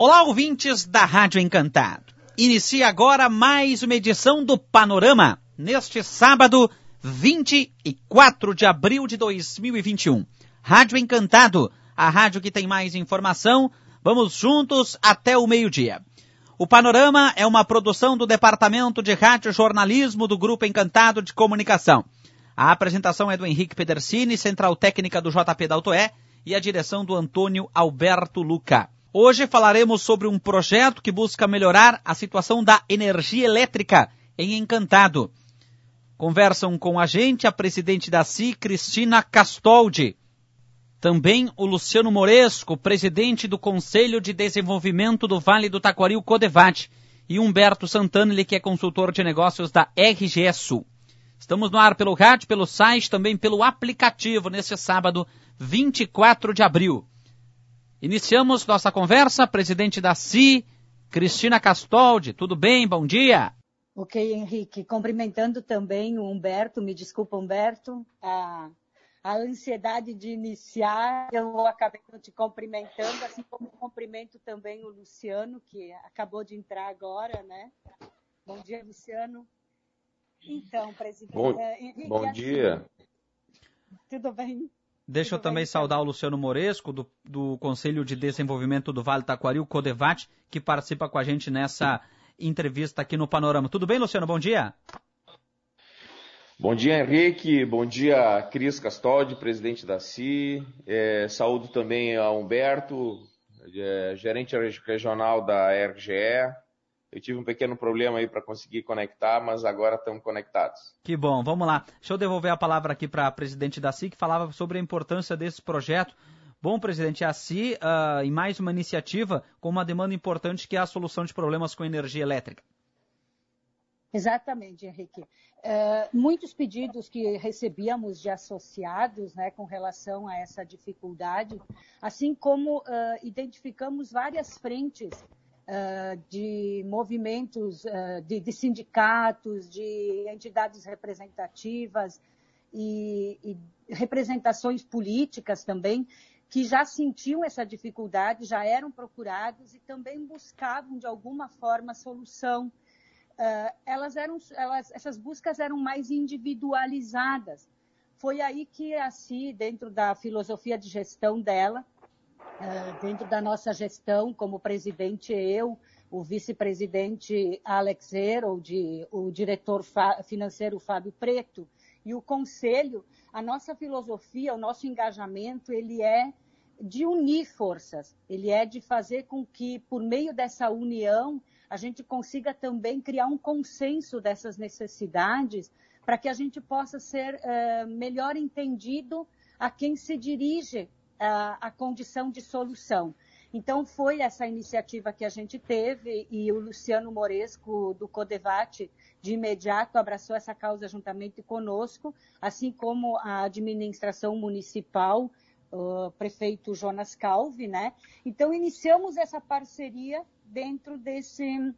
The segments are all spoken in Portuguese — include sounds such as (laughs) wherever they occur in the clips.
Olá, ouvintes da Rádio Encantado. Inicia agora mais uma edição do Panorama, neste sábado, 24 de abril de 2021. Rádio Encantado, a rádio que tem mais informação. Vamos juntos até o meio-dia. O Panorama é uma produção do Departamento de Rádio Jornalismo do Grupo Encantado de Comunicação. A apresentação é do Henrique Pedersini, central técnica do JP da Autoé e a direção do Antônio Alberto Luca. Hoje falaremos sobre um projeto que busca melhorar a situação da energia elétrica em Encantado. Conversam com a gente a presidente da CI, Cristina Castoldi. Também o Luciano Moresco, presidente do Conselho de Desenvolvimento do Vale do Taquari, o Codevat. E Humberto Santana, que é consultor de negócios da RGE Sul. Estamos no ar pelo rádio, pelo site, também pelo aplicativo neste sábado, 24 de abril. Iniciamos nossa conversa, presidente da CI, Cristina Castoldi. Tudo bem? Bom dia. Ok, Henrique. Cumprimentando também o Humberto, me desculpa, Humberto, a, a ansiedade de iniciar, eu acabei te cumprimentando, assim como cumprimento também o Luciano, que acabou de entrar agora, né? Bom dia, Luciano. Então, presidente. Bom, é, Henrique, bom dia. Tudo bem? Deixa eu também saudar o Luciano Moresco, do, do, Conselho de Desenvolvimento do Vale Taquari, o CODEVAT, que participa com a gente nessa entrevista aqui no Panorama. Tudo bem, Luciano? Bom dia. Bom dia, Henrique. Bom dia, Cris Castoldi, presidente da CI. É, saúdo também a Humberto, é, gerente regional da RGE. Eu tive um pequeno problema aí para conseguir conectar, mas agora estamos conectados. Que bom, vamos lá. Deixa eu devolver a palavra aqui para a presidente da CI, que falava sobre a importância desse projeto. Bom, presidente, a CI, uh, em mais uma iniciativa com uma demanda importante que é a solução de problemas com energia elétrica. Exatamente, Henrique. Uh, muitos pedidos que recebíamos de associados né, com relação a essa dificuldade, assim como uh, identificamos várias frentes uh, de movimentos, uh, de, de, sindicatos, de entidades representativas e, e representações políticas também, que já sentiam essa dificuldade, já eram procurados e também buscavam de alguma forma solução. Uh, elas eram, elas, essas buscas eram mais individualizadas. Foi aí que a CI, dentro da filosofia de gestão dela, ah, dentro da nossa gestão, como presidente eu, o vice-presidente Alex Herold, o diretor financeiro Fábio Preto e o conselho, a nossa filosofia, o nosso engajamento, ele é de unir forças, ele é de fazer com que, por meio dessa união, a gente consiga também criar um consenso dessas necessidades para que a gente possa ser uh, melhor entendido a quem se dirige a, a condição de solução. Então, foi essa iniciativa que a gente teve e o Luciano Moresco, do Codevat, de imediato abraçou essa causa juntamente conosco, assim como a administração municipal, o prefeito Jonas Calvi, né? Então, iniciamos essa parceria dentro desse,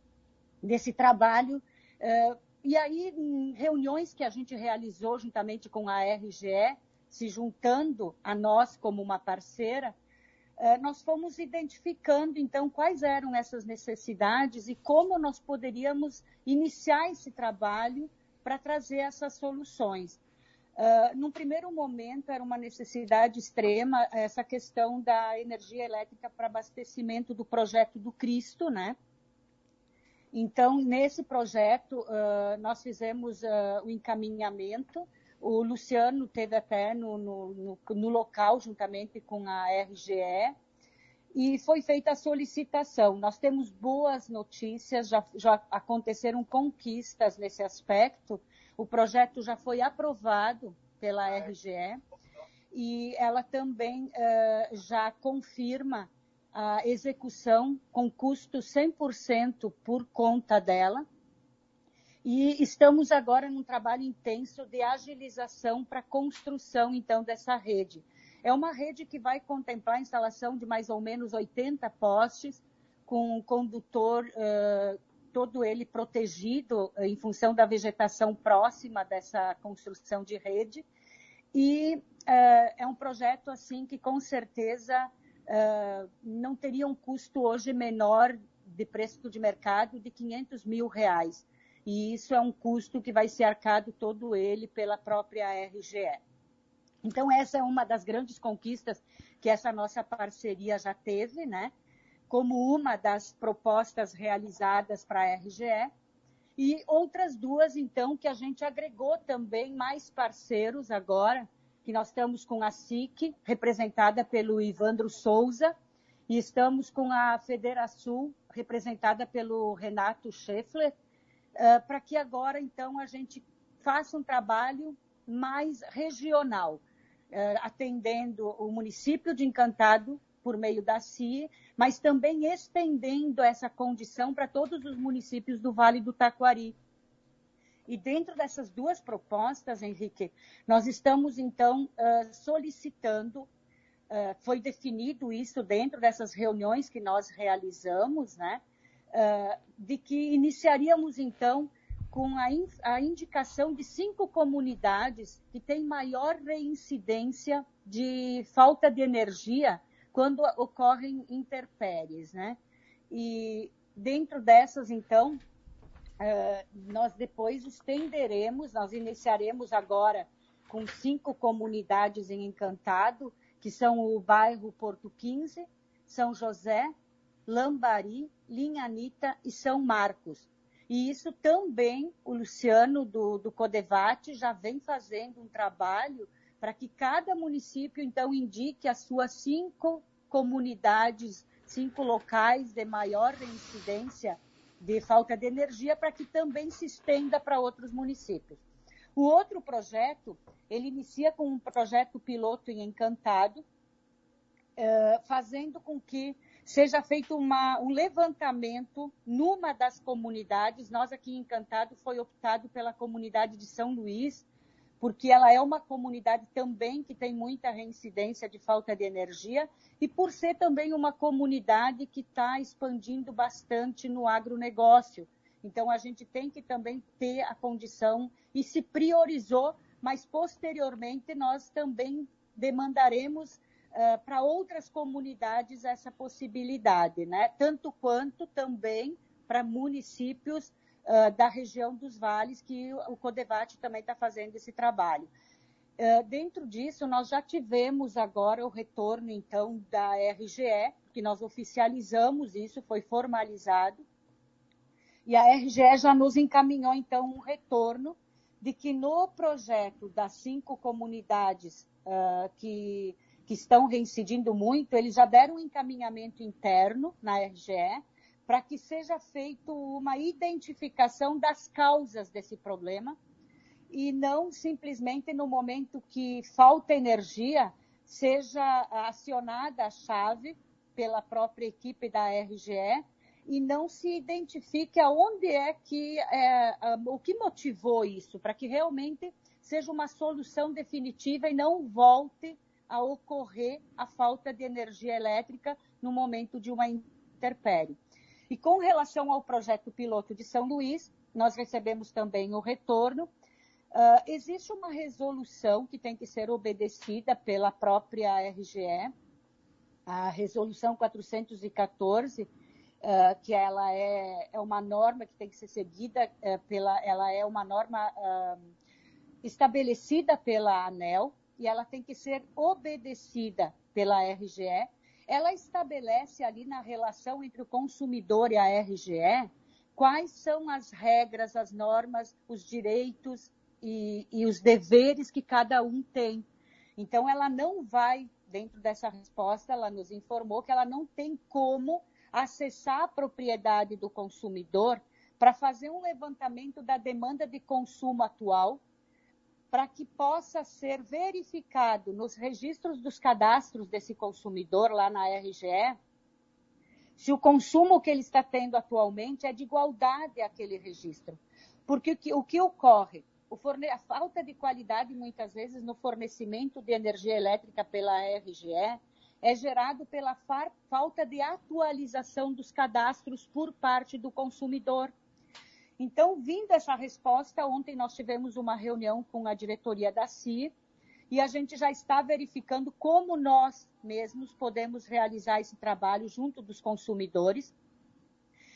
desse trabalho. Uh, e aí, em reuniões que a gente realizou juntamente com a RGE, se juntando a nós como uma parceira, eh, nós fomos identificando então quais eram essas necessidades e como nós poderíamos iniciar esse trabalho para trazer essas soluções. Uh, num primeiro momento, era uma necessidade extrema essa questão da energia elétrica para abastecimento do projeto do Cristo, né? Então, nesse projeto, uh, nós fizemos uh, o encaminhamento o Luciano teve até no, no, no, no local, juntamente com a RGE, e foi feita a solicitação. Nós temos boas notícias, já, já, aconteceram conquistas nesse aspecto. O projeto já foi aprovado pela RGE e ela também uh, já confirma a execução com custo 100% por conta dela. E estamos agora num trabalho intenso de agilização para a construção, então, dessa rede. É uma rede que vai contemplar a instalação de mais ou menos 80 postes, com um condutor uh, todo ele protegido em função da vegetação próxima dessa construção de rede. E uh, é um projeto, assim, que com certeza uh, não teria um custo hoje menor de preço de mercado de 500 mil reais. E isso é um custo que vai ser arcado todo ele pela própria RGE. Então, essa é uma das grandes conquistas que essa nossa parceria já teve, né? Como uma das propostas realizadas para a RGE. E outras duas, então, que a gente agregou também mais parceiros agora, que nós estamos com a SIC, representada pelo Ivandro Souza, e estamos com a Federação, representada pelo Renato Scheffler, uh, para que agora, então, a gente faça um trabalho mais regional, uh, atendendo o município de Encantado por meio da CIE, mas também estendendo essa condição para todos os municípios do Vale do Taquari. E dentro dessas duas propostas, Henrique, nós estamos então uh, solicitando, foi definido isso dentro dessas reuniões que nós realizamos, né, de que iniciaríamos então com a, in, a indicação de cinco comunidades que têm maior reincidência de falta de energia quando ocorrem interpéries, né? E dentro dessas, então, uh, nós depois estenderemos, nós iniciaremos agora com cinco comunidades em Encantado, que são o bairro Porto 15, São José, Lambari, Linhanita e São Marcos. E isso também o Luciano do, do Codevate já vem fazendo um trabalho para que cada município, então, indique as suas cinco comunidades, cinco locais de maior incidência de falta de energia, para que também se estenda para outros municípios. O outro projeto, ele inicia com um projeto piloto em Encantado, uh, fazendo com que seja feito uma, um levantamento numa das comunidades. Nós aqui em Encantado foi optado pela comunidade de São Luís, porque ela é uma comunidade também que tem muita reincidência de falta de energia e por ser também uma comunidade que está expandindo bastante no agronegócio. Então, a gente tem que também ter a condição e se priorizou, mas posteriormente nós também demandaremos para outras comunidades essa possibilidade, né? Tanto quanto também para municípios uh, da região dos vales, que o Codevate também está fazendo esse trabalho. Uh, dentro disso, nós já tivemos agora o retorno, então, da RGE, que nós oficializamos isso, foi formalizado, e a RGE já nos encaminhou, então, um retorno de que no projeto das cinco comunidades uh, que, que estão reincidindo muito, eles já deram um encaminhamento interno na RGE, para que seja feito uma identificação das causas desse problema e não simplesmente no momento que falta energia seja acionada a chave pela própria equipe da RGE e não se identifique aonde é que é, o que motivou isso para que realmente seja uma solução definitiva e não volte a ocorrer a falta de energia elétrica no momento de uma interpérie. E com relação ao projeto piloto de São Luís, nós recebemos também o retorno. Uh, existe uma resolução que tem que ser obedecida pela própria RGE, a resolução 414, uh, ah, que ela é, é, uma norma que tem que ser seguida uh, pela, ela é uma norma estabelecida pela ANEL e ela tem que ser obedecida pela RGE ela estabelece ali na relação entre o consumidor e a RGE quais são as regras, as normas, os direitos e, e os deveres que cada um tem. Então, ela não vai, dentro dessa resposta, ela nos informou que ela não tem como acessar a propriedade do consumidor para fazer um levantamento da demanda de consumo atual para que possa ser verificado nos registros dos cadastros desse consumidor lá na RGE se o consumo que ele está tendo atualmente é de igualdade àquele registro. Porque o que, ocorre? A falta de qualidade, muitas vezes, no fornecimento de energia elétrica pela RGE é gerado pela falta de atualização dos cadastros por parte do consumidor. Então, vindo essa resposta, ontem nós tivemos uma reunião com a diretoria da CIR e a gente já está verificando como nós mesmos podemos realizar esse trabalho junto dos consumidores.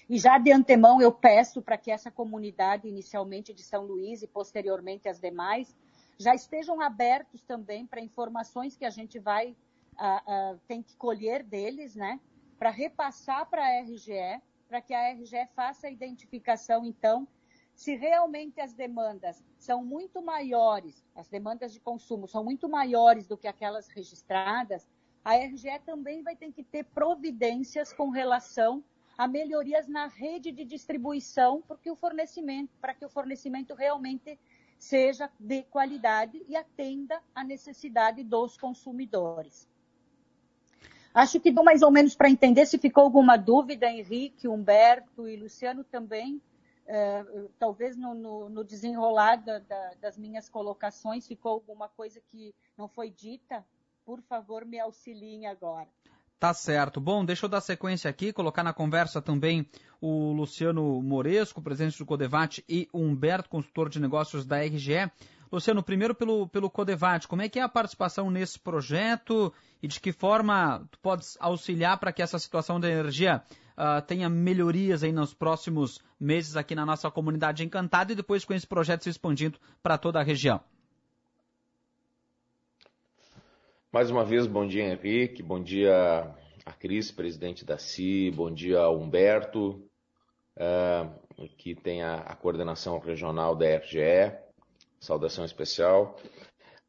E já de antemão eu peço para que essa comunidade, inicialmente de São Luís e posteriormente as demais, já estejam abertos também para informações que a gente vai uh, uh, tem que colher deles, né, para repassar para a RGE, para que a RGE faça a identificação então se realmente as demandas são muito maiores, as demandas de consumo são muito maiores do que aquelas registradas, a RGE também vai ter que ter providências com relação a melhorias na rede de distribuição, porque o fornecimento, para que o fornecimento realmente seja de qualidade e atenda à necessidade dos consumidores. Acho que dou mais ou menos para entender. Se ficou alguma dúvida, Henrique, Humberto e Luciano também, é, talvez no, no, no desenrolar da, da, das minhas colocações ficou alguma coisa que não foi dita, por favor, me auxiliem agora. Tá certo. Bom, deixa eu dar sequência aqui, colocar na conversa também o Luciano Moresco, presidente do Codevate, e Humberto, consultor de negócios da RGE. Luciano, primeiro pelo, pelo Codevate, como é que é a participação nesse projeto e de que forma tu podes auxiliar para que essa situação da energia uh, tenha melhorias aí nos próximos meses aqui na nossa comunidade encantada e depois com esse projeto se expandindo para toda a região. Mais uma vez, bom dia, Henrique, bom dia a Cris, presidente da CI, bom dia ao Humberto, uh, que tem a, a, coordenação regional da RGE, saudação especial.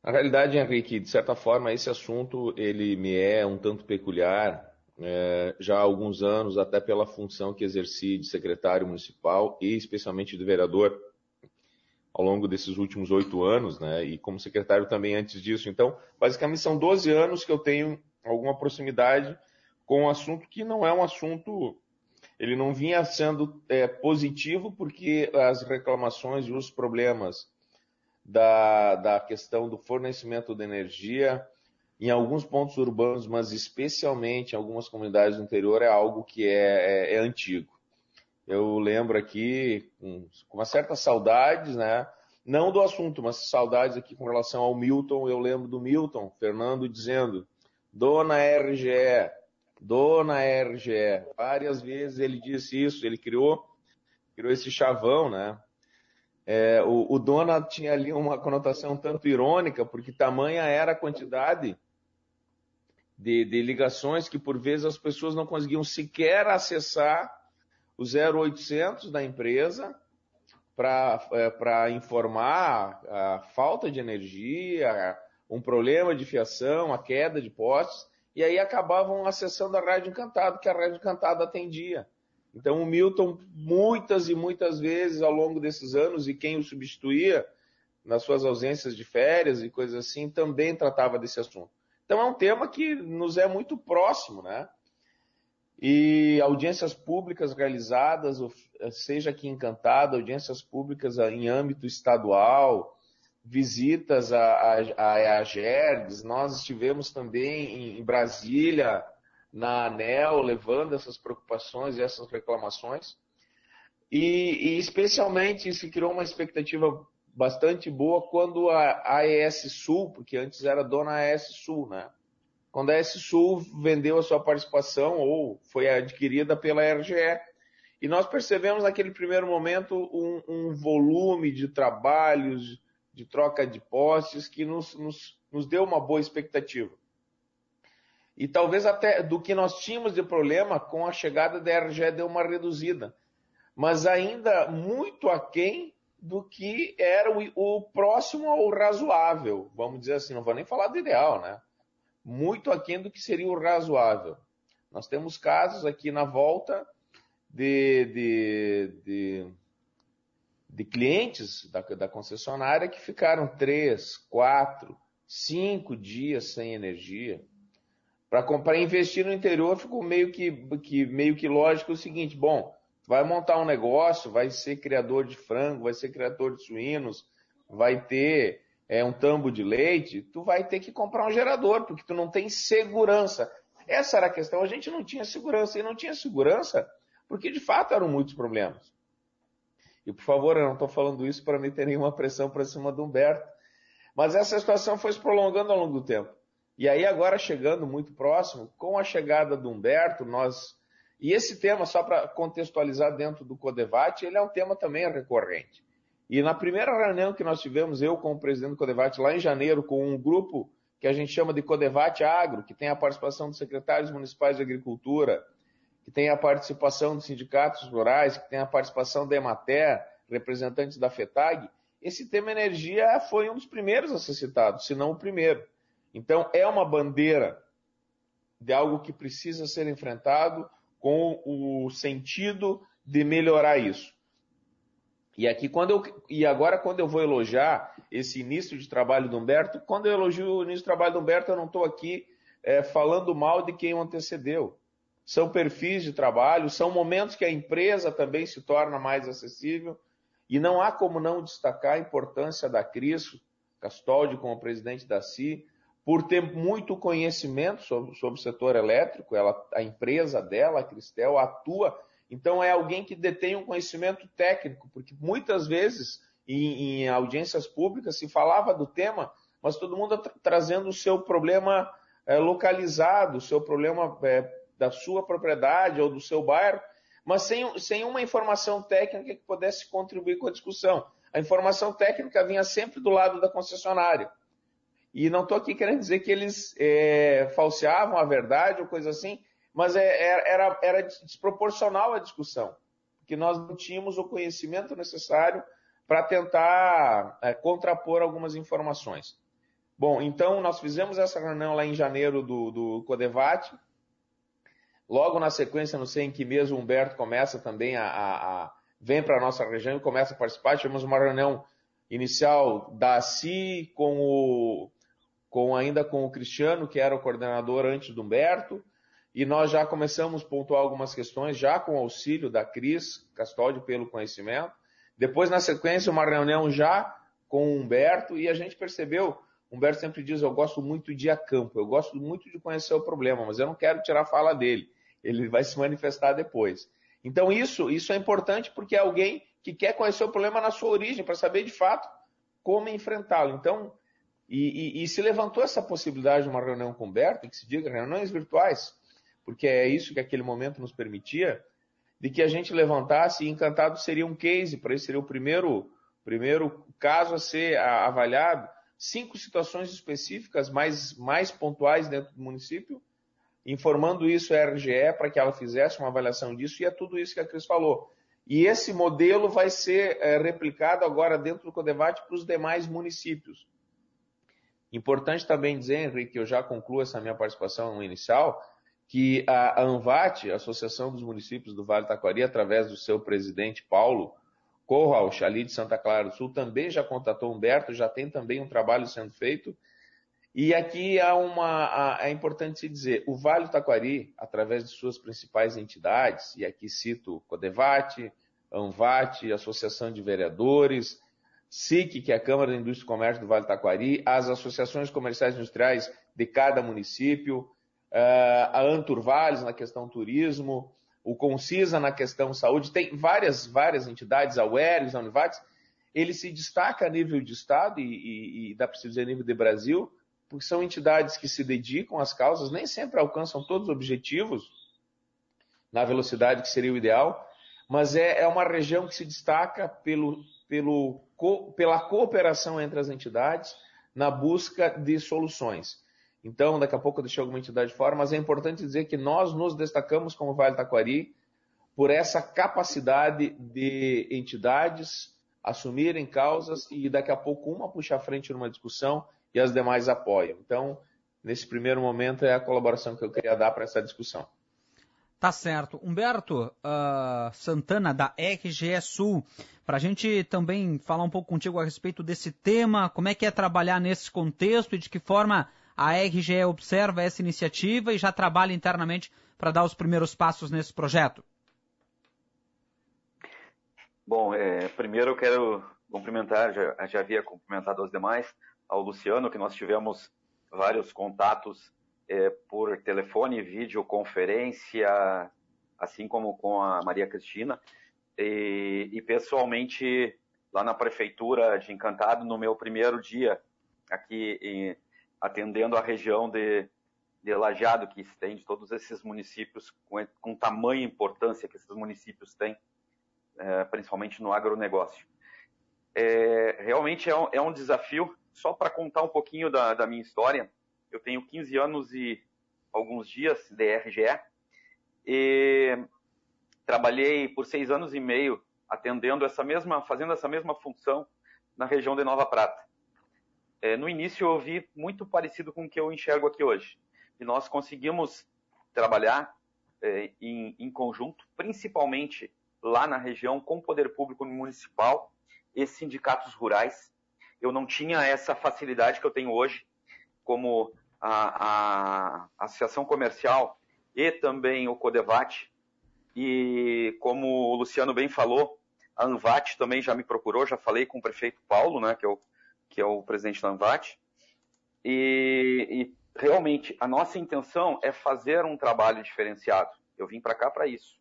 Na realidade, Henrique, de certa forma, esse assunto ele me é um tanto peculiar, é, já há alguns anos, até pela função que exerci de secretário municipal e especialmente de vereador ao longo desses últimos oito anos, né? E como secretário também antes disso. Então, basicamente são 12 anos que eu tenho alguma proximidade com um assunto que não é um assunto. Ele não vinha sendo é, positivo porque as reclamações e os problemas da, da questão do fornecimento de energia em alguns pontos urbanos, mas especialmente em algumas comunidades do interior, é algo que é, é, é antigo. Eu lembro aqui, com, com uma certa saudade, né? Não do assunto, mas saudades aqui com relação ao Milton. Eu lembro do Milton, Fernando, dizendo: Dona RGE, Dona RGE. Várias vezes ele disse isso, ele criou, criou esse chavão, né? É, o, o Dona tinha ali uma conotação tanto irônica, porque tamanha era a quantidade de, de ligações que por vezes as pessoas não conseguiam sequer acessar o 0800 da empresa para é, informar a falta de energia, um problema de fiação, a queda de postes, e aí acabavam acessando a Rádio Encantado, que a Rádio Encantado atendia. Então o Milton, muitas e muitas vezes ao longo desses anos, e quem o substituía nas suas ausências de férias e coisas assim, também tratava desse assunto. Então é um tema que nos é muito próximo, né? E audiências públicas realizadas, seja aqui em Cantada, audiências públicas em âmbito estadual, visitas a, a, a GERGS, nós estivemos também em Brasília, na ANEL, levando essas preocupações e essas reclamações. E, e especialmente se criou uma expectativa bastante boa quando a AES Sul, porque antes era dona AES Sul, né? Quando a AES Sul vendeu a sua participação ou foi adquirida pela RGE. E nós percebemos naquele primeiro momento um, um volume de trabalhos, de troca de postes, que nos, nos, nos deu uma boa expectativa. E talvez até do que nós tínhamos de problema com a chegada da RGE deu uma reduzida. Mas ainda muito aquém do que era o, o próximo ao razoável, vamos dizer assim, não vou nem falar do ideal, né? Muito aquém do que seria o razoável. Nós temos casos aqui na volta de, de, de, de clientes da, da concessionária que ficaram três, quatro, cinco dias sem energia. Para investir no interior ficou meio que, que, meio que lógico o seguinte, bom, vai montar um negócio, vai ser criador de frango, vai ser criador de suínos, vai ter é, um tambo de leite, tu vai ter que comprar um gerador, porque tu não tem segurança. Essa era a questão, a gente não tinha segurança, e não tinha segurança porque de fato eram muitos problemas. E por favor, eu não estou falando isso para meter nenhuma pressão para cima do Humberto, Mas essa situação foi se prolongando ao longo do tempo. E aí agora chegando muito próximo, com a chegada do Humberto, nós e esse tema, só para contextualizar dentro do Codevate, ele é um tema também recorrente. E na primeira reunião que nós tivemos, eu como presidente do Codevate, lá em janeiro, com um grupo que a gente chama de Codevate Agro, que tem a participação dos secretários municipais de agricultura, que tem a participação dos sindicatos rurais, que tem a participação da Emater, representantes da FETAG, esse tema energia foi um dos primeiros a ser citado, se não o primeiro. Então, é uma bandeira de algo que precisa ser enfrentado com o sentido de melhorar isso. E aqui quando eu e agora quando eu vou elogiar esse início de trabalho do Humberto, quando eu elogio o início de trabalho do Humberto, eu não estou aqui é, falando mal de quem o antecedeu. São perfis de trabalho, são momentos que a empresa também se torna mais acessível e não há como não destacar a importância da Cris Castoldi como presidente da CI, por ter muito conhecimento sobre, sobre o setor elétrico, ela, a empresa dela, a Cristel, atua então é alguém que detém um conhecimento técnico, porque muitas vezes em, em audiências públicas se falava do tema, mas todo mundo tra trazendo o seu problema é, localizado, o seu problema é, da sua propriedade ou do seu bairro, mas sem, sem uma informação técnica que pudesse contribuir com a discussão. A informação técnica vinha sempre do lado da concessionária. E não estou aqui querendo dizer que eles é, falseavam a verdade ou coisa assim, mas é, é, era, era desproporcional a discussão, porque nós não tínhamos o conhecimento necessário para tentar é, contrapor algumas informações. Bom, então nós fizemos essa reunião lá em janeiro do, do Codevate. Logo na sequência, não sei em que mês, o Humberto começa também a, a, a vem para a nossa região e começa a participar. Tivemos uma reunião inicial da CI com o, com ainda com o Cristiano, que era o coordenador antes do Humberto e nós já começamos a pontuar algumas questões, já com auxílio da Cris Castoldi pelo conhecimento. Depois, na sequência, uma reunião já com o Humberto, e a gente percebeu, Humberto sempre diz, eu gosto muito de ir a campo, eu gosto muito de conhecer o problema, mas eu não quero tirar a fala dele, ele vai se manifestar depois. Então isso, isso é importante porque é alguém que quer conhecer o problema na sua origem, para saber de fato como enfrentá-lo. Então, e, e, e, se levantou essa possibilidade de uma reunião com o Humberto, que se diga reuniões virtuais, porque é isso que aquele momento nos permitia, de que a gente levantasse e Encantado seria um case, para isso seria o primeiro, primeiro caso a ser avaliado, cinco situações específicas mais, mais pontuais dentro do município, informando isso à RGE para que ela fizesse uma avaliação disso, e é tudo isso que a Cris falou. E esse modelo vai ser é, replicado agora dentro do Codevate para os demais municípios. Importante também dizer, Henrique, que eu já concluo essa minha participação inicial, que a ANVAT, a Associação dos Municípios do Vale Taquari, através do seu presidente Paulo Corrauch, ali de Santa Clara do Sul, também já contatou Humberto, já tem também um trabalho sendo feito. E aqui há uma, é importante se dizer, o Vale do Taquari, através de suas principais entidades, e aqui cito Codevate, ANVAT, Associação de Vereadores, SIC, que é a Câmara da Indústria e Comércio do Vale do Taquari, as associações comerciais e industriais de cada município, uh, a Anturvales na questão turismo, o Concisa na questão saúde, tem várias, várias entidades, a UERGS, a Univates, ele se destaca a nível de Estado e, e, e dá para se dizer a nível de Brasil, porque são entidades que se dedicam às causas, nem sempre alcançam todos os objetivos na velocidade que seria o ideal, mas é, é uma região que se destaca pelo, pelo, co, pela cooperação entre as entidades na busca de soluções. Então, daqui a pouco eu deixei alguma entidade fora, mas é importante dizer que nós nos destacamos como Vale Taquari por essa capacidade de entidades assumirem causas e daqui a pouco uma puxa a frente numa discussão e as demais apoiam. Então, nesse primeiro momento é a colaboração que eu queria dar para essa discussão. Tá certo. Humberto uh, Santana, da RGE Sul, para a gente também falar um pouco contigo a respeito desse tema, como é que é trabalhar nesse contexto e de que forma a RGE observa essa iniciativa e já trabalha internamente para dar os primeiros passos nesse projeto? Bom, é, primeiro eu quero cumprimentar, já, já havia cumprimentado os demais, ao Luciano, que nós tivemos vários contatos é, por telefone, videoconferência, assim como com a Maria Cristina, e, e pessoalmente lá na prefeitura de Encantado, no meu primeiro dia aqui em, atendendo a região de, de que estende todos esses municípios com, com tamanha importância que esses municípios têm, é, principalmente no agronegócio. É, realmente é um, é um, desafio, só para contar um pouquinho da, da, minha história, eu tenho 15 anos e alguns dias de RGE, e trabalhei por seis anos e meio atendendo essa mesma, fazendo essa mesma função na região de Nova Prata. É, no início eu vi muito parecido com o que eu enxergo aqui hoje. E nós conseguimos trabalhar é, em, em conjunto, principalmente lá na região, com o poder público municipal e sindicatos rurais. Eu não tinha essa facilidade que eu tenho hoje, como a, a Associação Comercial e também o Codevat. E como o Luciano bem falou, a Anvat também já me procurou, já falei com o prefeito Paulo, né, que é o, que é o presidente da Anvat. E, e realmente a nossa intenção é fazer um trabalho diferenciado. Eu vim para cá para isso.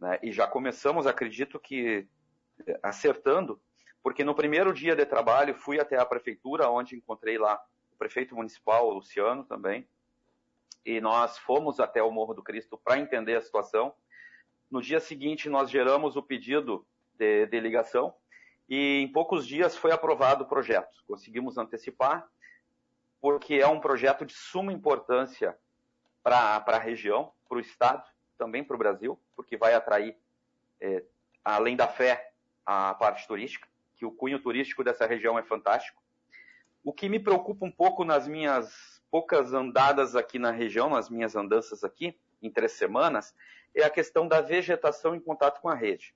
Né? E já começamos, acredito que acertando, porque no primeiro dia de trabalho fui até a prefeitura, onde encontrei lá prefeito municipal, o Luciano também, e nós fomos até o Morro do Cristo para entender a situação. No dia seguinte, nós geramos o pedido de, de ligação e em poucos dias foi aprovado o projeto. Conseguimos antecipar, porque é um projeto de suma importância para a região, para o Estado, também para o Brasil, porque vai atrair, é, além da fé, a parte turística, que o cunho turístico dessa região é fantástico. O que me preocupa um pouco nas minhas poucas andadas aqui na região, nas minhas andanças aqui, em três semanas, é a questão da vegetação em contato com a rede.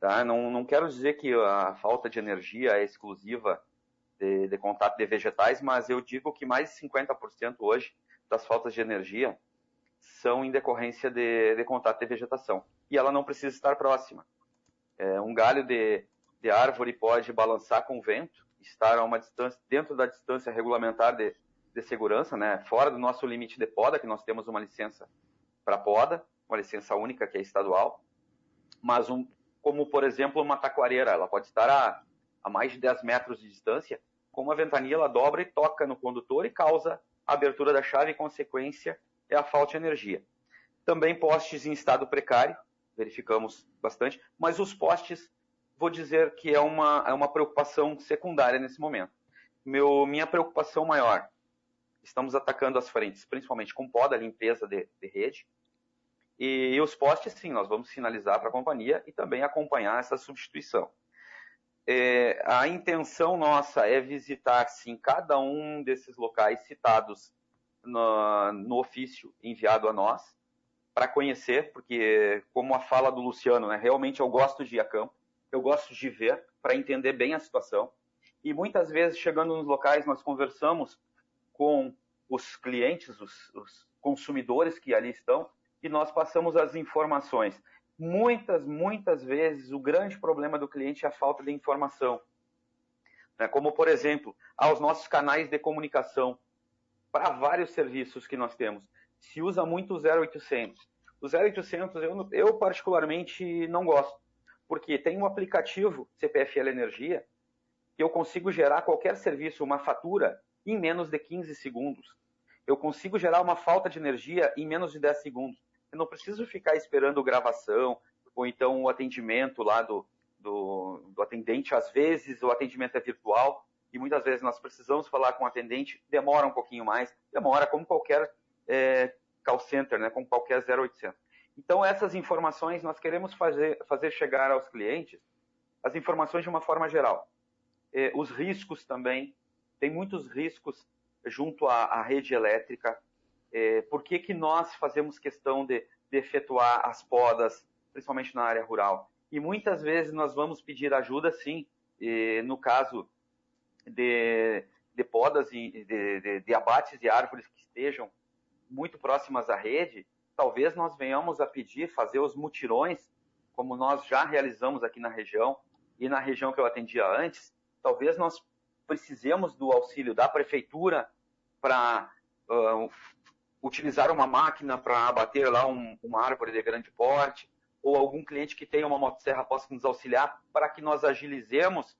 Tá? Não, não quero dizer que a falta de energia é exclusiva de, de contato de vegetais, mas eu digo que mais de 50% hoje das faltas de energia são em decorrência de, de, contato de vegetação. E ela não precisa estar próxima. É, um galho de, de, árvore pode balançar com o vento, estar a uma distância, dentro da distância regulamentar de, de segurança, né, fora do nosso limite de poda, que nós temos uma licença para poda, uma licença única que é estadual, mas um, como por exemplo uma taquareira, ela pode estar a, a mais de 10 metros de distância, com uma ventania ela dobra e toca no condutor e causa a abertura da chave e consequência é a falta de energia. Também postes em estado precário, verificamos bastante, mas os postes, vou dizer que é uma, é uma preocupação secundária nesse momento. Meu, minha preocupação maior, estamos atacando as frentes, principalmente com poda, limpeza de, de rede, e, e os postes, sim, nós vamos sinalizar para a companhia e também acompanhar essa substituição. É, a intenção nossa é visitar, sim, cada um desses locais citados no, no ofício enviado a nós, para conhecer, porque, como a fala do Luciano, né, realmente eu gosto de ir a campo, eu gosto de ver, para entender bem a situação. E muitas vezes, chegando nos locais, nós conversamos com os clientes, os, os consumidores que ali estão, e nós passamos as informações. Muitas, muitas vezes, o grande problema do cliente é a falta de informação. Né? Como, por exemplo, aos nossos canais de comunicação, para vários serviços que nós temos, se usa muito o 0800. O 0800 eu, eu particularmente não gosto, porque tem um aplicativo CPFL Energia que eu consigo gerar qualquer serviço, uma fatura, em menos de 15 segundos. Eu consigo gerar uma falta de energia em menos de 10 segundos. Eu não preciso ficar esperando gravação, ou então o atendimento lá do, do, do atendente. Às vezes o atendimento é virtual e muitas vezes nós precisamos falar com o atendente, demora um pouquinho mais, demora como qualquer é, call center, né, como qualquer 0800. Então essas informações nós queremos fazer, fazer chegar aos clientes as informações de uma forma geral. É, os riscos também, tem muitos riscos junto à, à rede elétrica, é, por que, que nós fazemos questão de, de efetuar as podas, principalmente na área rural? E muitas vezes nós vamos pedir ajuda, sim, e, no caso de, de podas e de, de, de, abates de árvores que estejam muito próximas à rede, talvez nós venhamos a pedir, fazer os mutirões, como nós já realizamos aqui na região e na região que eu atendia antes, talvez nós precisemos do auxílio da prefeitura para uh, utilizar uma máquina para abater lá um, uma árvore de grande porte, ou algum cliente que tenha uma motosserra possa nos auxiliar para que nós agilizemos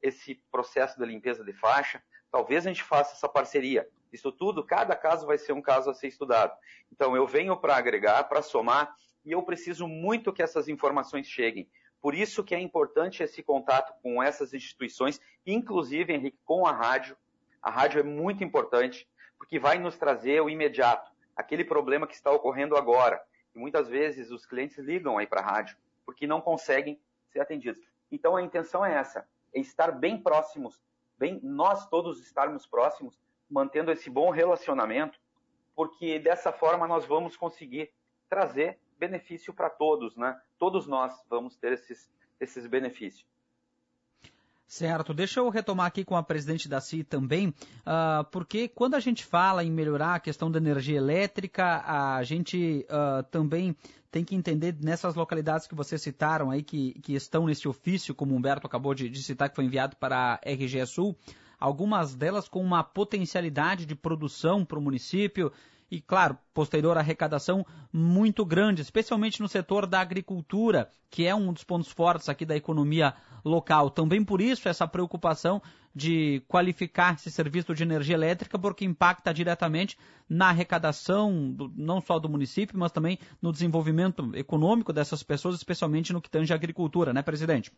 esse processo da limpeza de faixa. talvez a gente faça essa parceria. Isso tudo, cada caso vai ser um caso a ser estudado. Então, eu venho para agregar, para somar, e eu preciso muito que essas informações cheguem. Por isso que é importante esse contato com essas instituições, inclusive, Henrique, com a rádio. A rádio é muito importante, porque vai nos trazer o imediato, aquele problema que está ocorrendo agora. E muitas vezes os clientes ligam aí para a rádio, porque não conseguem ser atendidos. Então a intenção é essa, é estar bem próximos, bem nós todos estarmos próximos, mantendo esse bom relacionamento, porque dessa forma nós vamos conseguir trazer benefício para todos, né? Todos nós vamos ter esses, esses benefícios. Certo, deixa eu retomar aqui com a presidente da CI também, uh, porque quando a gente fala em melhorar a questão da energia elétrica, a gente uh, também tem que entender nessas localidades que vocês citaram aí, que, que estão nesse ofício, como o Humberto acabou de, de citar, que foi enviado para a RGE Sul, algumas delas com uma potencialidade de produção para o município, e, claro, posterior arrecadação muito grande, especialmente no setor da agricultura, que é um dos pontos fortes aqui da economia local. Também por isso essa preocupação de qualificar esse serviço de energia elétrica, porque impacta diretamente na arrecadação, do, não só do município, mas também no desenvolvimento econômico dessas pessoas, especialmente no que tange a agricultura, né, presidente?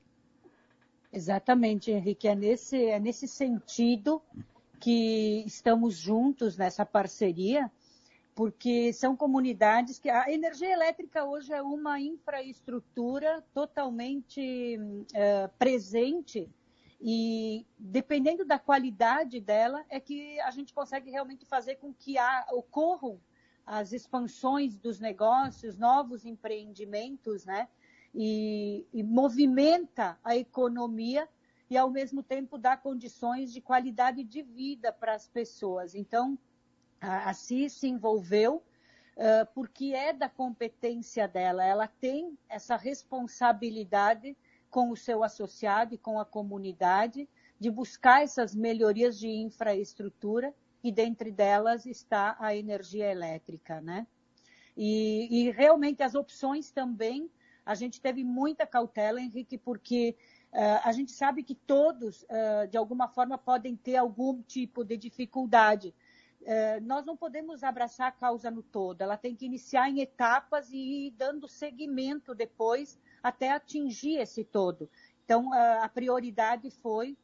Exatamente, Henrique. É nesse, é nesse sentido que estamos juntos nessa parceria porque são comunidades que a energia elétrica hoje é uma infraestrutura totalmente uh, presente e dependendo da qualidade dela é que a gente consegue realmente fazer com que ocorram as expansões dos negócios, novos empreendimentos, né? E, e movimenta a economia e ao mesmo tempo dá condições de qualidade de vida para as pessoas. Então, a CIS se envolveu porque é da competência dela, ela tem essa responsabilidade com o seu associado e com a comunidade de buscar essas melhorias de infraestrutura e dentre delas está a energia elétrica, né? E, e realmente as opções também, a gente teve muita cautela, Henrique, porque uh, a gente sabe que todos, uh, de alguma forma, podem ter algum tipo de dificuldade é, nós não podemos abraçar a causa no todo, ela tem que iniciar em etapas e ir dando seguimento depois até atingir esse todo. Então, a prioridade foi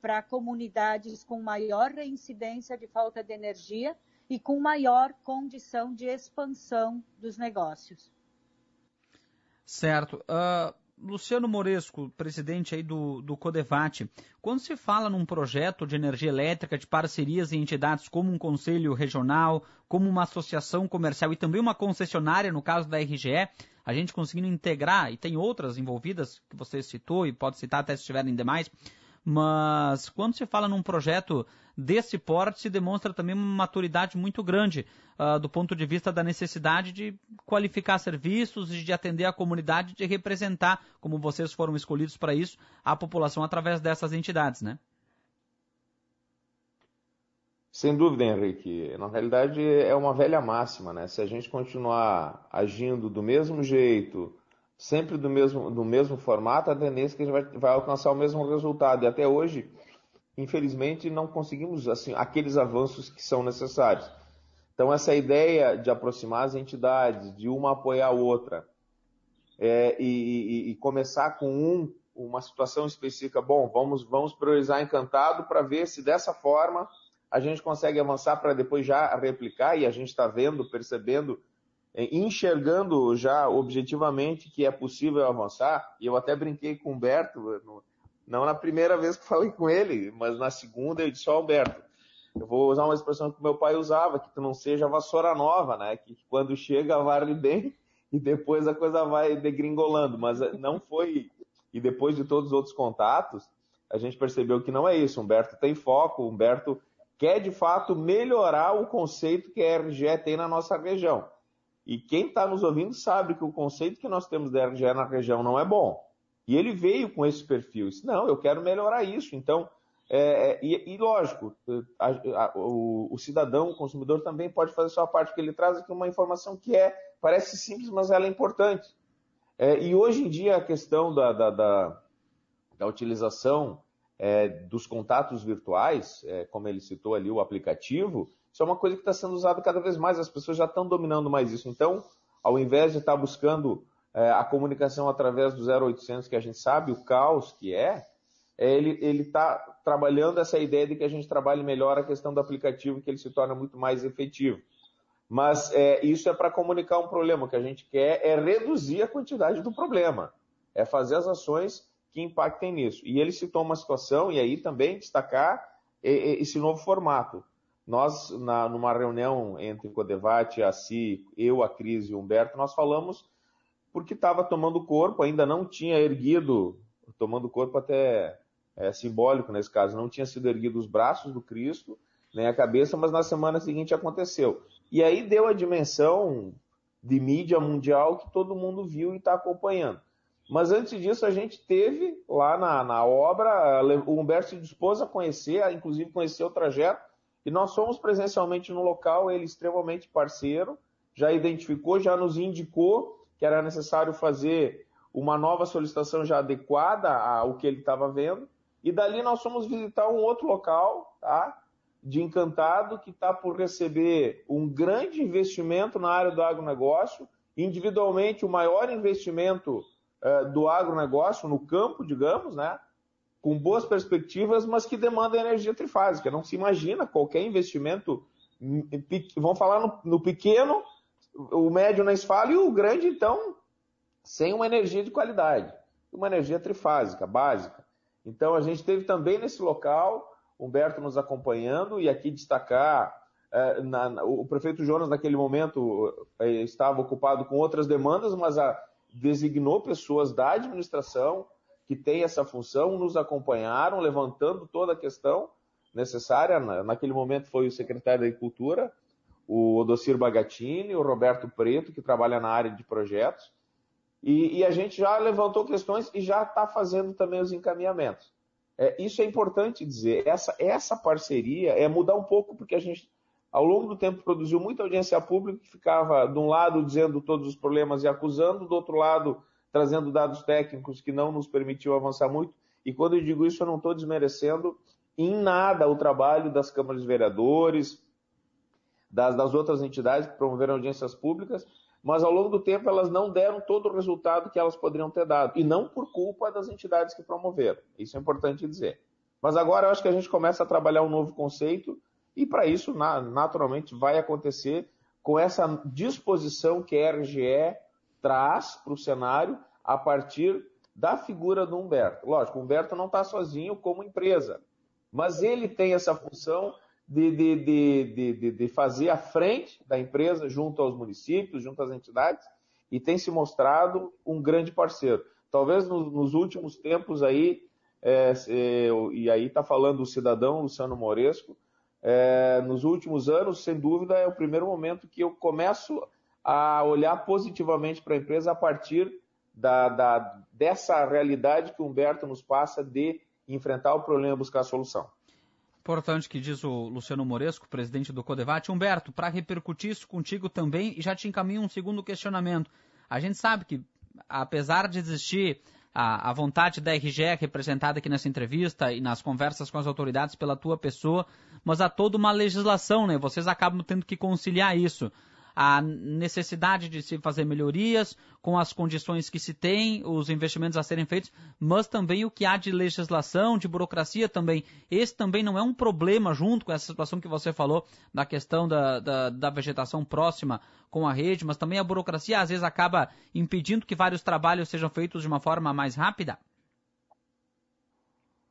para comunidades com maior reincidência de falta de energia e com maior condição de expansão dos negócios. Certo. Uh, Luciano Moresco, presidente aí do, do quando se fala num projeto de energia elétrica, de parcerias em entidades como um conselho regional, como uma associação comercial e também uma concessionária, no caso da RGE, a gente conseguindo integrar, e tem outras envolvidas que você citou e pode citar até se tiverem demais, mas quando se fala num projeto desse porte, se demonstra também uma maturidade muito grande uh, do ponto de vista da necessidade de qualificar serviços e de atender a comunidade, de representar, como vocês foram escolhidos para isso, a população através dessas entidades, né? Sem dúvida, Henrique. Na realidade, é uma velha máxima, né? Se a gente continuar agindo do mesmo jeito, sempre do mesmo, do mesmo formato, a tendência é que a gente vai, vai alcançar o mesmo resultado. E até hoje, infelizmente, não conseguimos assim aqueles avanços que são necessários. Então, essa ideia de aproximar as entidades, de uma apoiar a outra, é, e, e, e, começar com um, uma situação específica, bom, vamos, vamos priorizar encantado para ver se dessa forma a gente consegue avançar para depois já replicar, e a gente está vendo, percebendo enxergando já objetivamente que é possível avançar, e eu até brinquei com o Humberto, não na primeira vez que falei com ele, mas na segunda eu disse, ó Humberto, eu vou usar uma expressão que meu pai usava, que tu não seja vassoura nova, né? Que quando chega varre bem (laughs) e depois a coisa vai degringolando, mas eh, não foi, e depois de todos os outros contatos, a gente percebeu que não é isso, Humberto tem foco, Humberto quer de fato melhorar o conceito que a RGE tem na nossa região. E quem está nos ouvindo sabe que o conceito que nós temos da RGE na região não é bom. E ele veio com esse perfil. Disse, não, eu quero melhorar isso. Então, é, é e, e, lógico, a, a, o, o, cidadão, o consumidor também pode fazer sua parte, porque ele traz aqui uma informação que é, parece simples, mas ela é importante. É, e hoje em dia a questão da, da, da, da utilização é, dos contatos virtuais, é, como ele citou ali o aplicativo, isso é uma coisa que está sendo usada cada vez mais, as pessoas já estão dominando mais isso. Então, ao invés de estar tá buscando é, a comunicação através do 0800, que a gente sabe o caos que é, é ele está trabalhando essa ideia de que a gente trabalhe melhor a questão do aplicativo, que ele se torna muito mais efetivo. Mas é, isso é para comunicar um problema. O que a gente quer é reduzir a quantidade do problema. É fazer as ações que impactem nisso. E ele citou uma situação, e aí também destacar esse novo formato. Nós, na, numa reunião entre Codevate, a CI, eu, a Cris e o Humberto, nós falamos porque estava tomando corpo, ainda não tinha erguido, tomando corpo até é, simbólico nesse caso, não tinha sido erguido os braços do Cristo, nem a cabeça, mas na semana seguinte aconteceu. E aí deu a dimensão de mídia mundial que todo mundo viu e está acompanhando. Mas antes disso, a gente teve lá na, na obra, o Humberto se dispôs a conhecer, inclusive conhecer o trajeto, e nós fomos presencialmente no local, ele extremamente parceiro, já identificou, já nos indicou que era necessário fazer uma nova solicitação já adequada ao que ele estava vendo, e dali nós fomos visitar um outro local, tá? de Encantado, que está por receber um grande investimento na área do agronegócio, individualmente o maior investimento uh, do agronegócio no campo, digamos, né? com boas perspectivas, mas que demanda energia trifásica. Não se imagina qualquer investimento, hum, vamos falar no, no pequeno, o médio na esfala e o grande, então, sem uma energia de qualidade, uma energia trifásica, básica. Então a gente teve também nesse local Humberto nos acompanhando e aqui destacar é, na, na, o prefeito Jonas naquele momento é, estava ocupado com outras demandas, mas a, designou pessoas da administração que têm essa função, nos acompanharam, levantando toda a questão necessária. Na, naquele momento foi o secretário da Agricultura, o Odocir Bagatini, o Roberto Preto, que trabalha na área de projetos, e, e a gente já levantou questões e já está fazendo também os encaminhamentos. É, isso é importante dizer. Essa, essa parceria é mudar um pouco, porque a gente, ao longo do tempo, produziu muita audiência pública que ficava, de um lado, dizendo todos os problemas e acusando, do outro lado, trazendo dados técnicos que não nos permitiu avançar muito. E quando eu digo isso, eu não estou desmerecendo em nada o trabalho das câmaras de vereadores, das, das outras entidades que promoveram audiências públicas, mas ao longo do tempo elas não deram todo o resultado que elas poderiam ter dado, e não por culpa das entidades que promoveram. Isso é importante dizer. Mas agora eu acho que a gente começa a trabalhar um novo conceito, e para isso, naturalmente, vai acontecer com essa disposição que a RGE traz para o cenário a partir da figura do Humberto. Lógico, o Humberto não está sozinho como empresa, mas ele tem essa função de, de, de, de, fazer a frente da empresa junto aos municípios, junto às entidades, e tem se mostrado um grande parceiro. Talvez nos, nos últimos tempos aí, é, é, e aí está falando o cidadão Luciano Moresco, é, nos últimos anos, sem dúvida, é o primeiro momento que eu começo a olhar positivamente para a empresa a partir da, da, dessa realidade que o Humberto nos passa de enfrentar o problema e buscar a solução. Importante que diz o Luciano Moresco, presidente do Codevate. Humberto, para repercutir isso contigo também, já te encaminho um segundo questionamento. A gente sabe que, apesar de existir a, a, vontade da RGE representada aqui nessa entrevista e nas conversas com as autoridades pela tua pessoa, mas há toda uma legislação, né? Vocês acabam tendo que conciliar isso a necessidade de se fazer melhorias com as condições que se tem, os investimentos a serem feitos, mas também o que há de legislação, de burocracia também. Esse também não é um problema junto com essa situação que você falou da questão da, da, da vegetação próxima com a rede, mas também a burocracia às vezes acaba impedindo que vários trabalhos sejam feitos de uma forma mais rápida?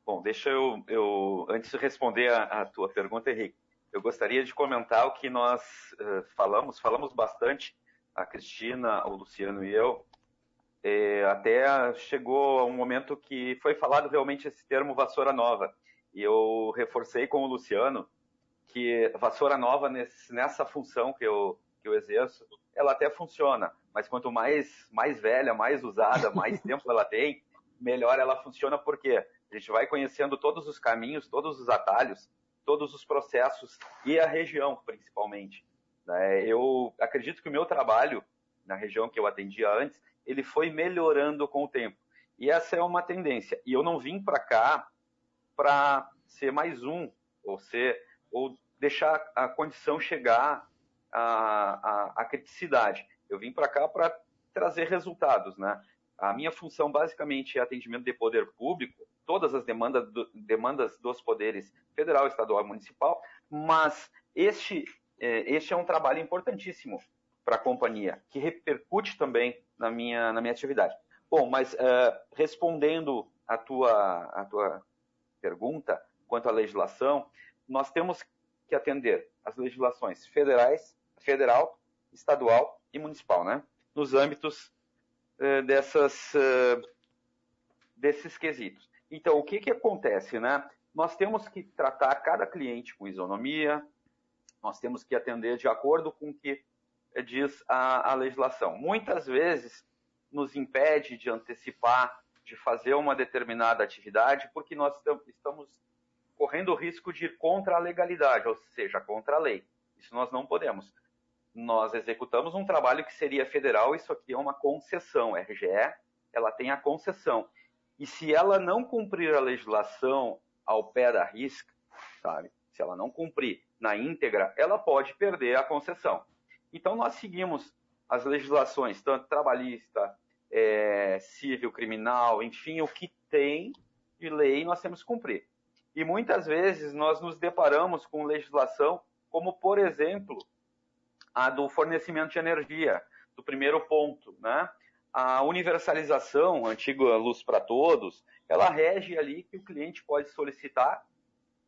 Bom, deixa eu, eu antes de responder a, a tua pergunta, Henrique, eu gostaria de comentar o que nós uh, falamos, falamos bastante, a Cristina, o Luciano e eu, é, até chegou um momento que foi falado realmente esse termo vassoura nova. E eu reforcei com o Luciano que vassoura nova nesse, nessa função que eu, que eu exerço, ela até funciona, mas quanto mais, mais velha, mais usada, mais (laughs) tempo ela tem, melhor ela funciona, porque a gente vai conhecendo todos os caminhos, todos os atalhos, todos os processos e a região, principalmente. Né? Eu acredito que o meu trabalho na região que eu atendia antes, ele foi melhorando com o tempo. E essa é uma tendência. E eu não vim para cá para ser mais um, ou ser, ou deixar a condição chegar à, à, à criticidade. Eu vim para cá para trazer resultados, né? A minha função basicamente é atendimento de poder público, todas as demandas, do, demandas dos poderes federal, estadual e municipal, mas este, é, este é um trabalho importantíssimo para a companhia, que repercute também na minha, na minha atividade. Bom, mas uh, respondendo a tua, a tua pergunta quanto à legislação, nós temos que atender as legislações federais, federal, estadual e municipal, né? Nos âmbitos uh, dessas, uh, desses quesitos. Então, o que que acontece, né? Nós temos que tratar cada cliente com isonomia, nós temos que atender de acordo com o que diz a, a legislação. Muitas vezes nos impede de antecipar, de fazer uma determinada atividade, porque nós estamos correndo o risco de ir contra a legalidade, ou seja, contra a lei. Isso nós não podemos. Nós executamos um trabalho que seria federal, isso aqui é uma concessão. A RGE, ela tem a concessão. E se ela não cumprir a legislação ao pé da risca, sabe? Se ela não cumprir na íntegra, ela pode perder a concessão. Então nós seguimos as legislações, tanto trabalhista, é, civil, criminal, enfim, o que tem de lei nós temos que cumprir. E muitas vezes nós nos deparamos com legislação como, por exemplo, a do fornecimento de energia, do primeiro ponto, né? A universalização, a antiga luz para todos, ela rege ali que o cliente pode solicitar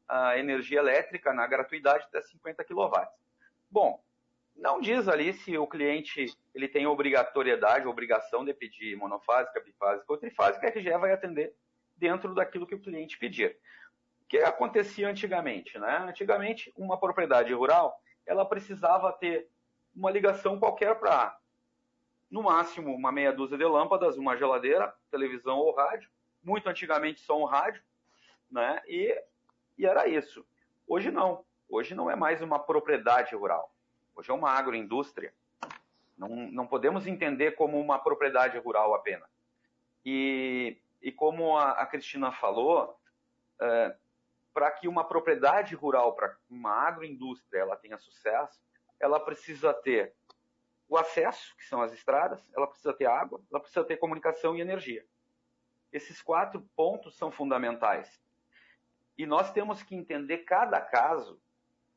a energia elétrica na gratuidade até 50 kW. Bom, não diz ali se o cliente ele tem obrigatoriedade, obrigação de pedir monofásica, bifásica ou trifásica, a RGE vai atender dentro daquilo que o cliente pedir. O que acontecia antigamente? Né? Antigamente, uma propriedade rural ela precisava ter uma ligação qualquer para, no máximo, uma meia dúzia de lâmpadas, uma geladeira, televisão ou rádio. Muito antigamente só um rádio, né? E, e era isso. Hoje não. Hoje não é mais uma propriedade rural. Hoje é uma agroindústria. Não, não podemos entender como uma propriedade rural apenas. E, e como a, a Cristina falou, é, para que uma propriedade rural, para uma agroindústria, ela tenha sucesso, ela precisa ter o acesso, que são as estradas, ela precisa ter água, ela precisa ter comunicação e energia. Esses quatro pontos são fundamentais. E nós temos que entender cada caso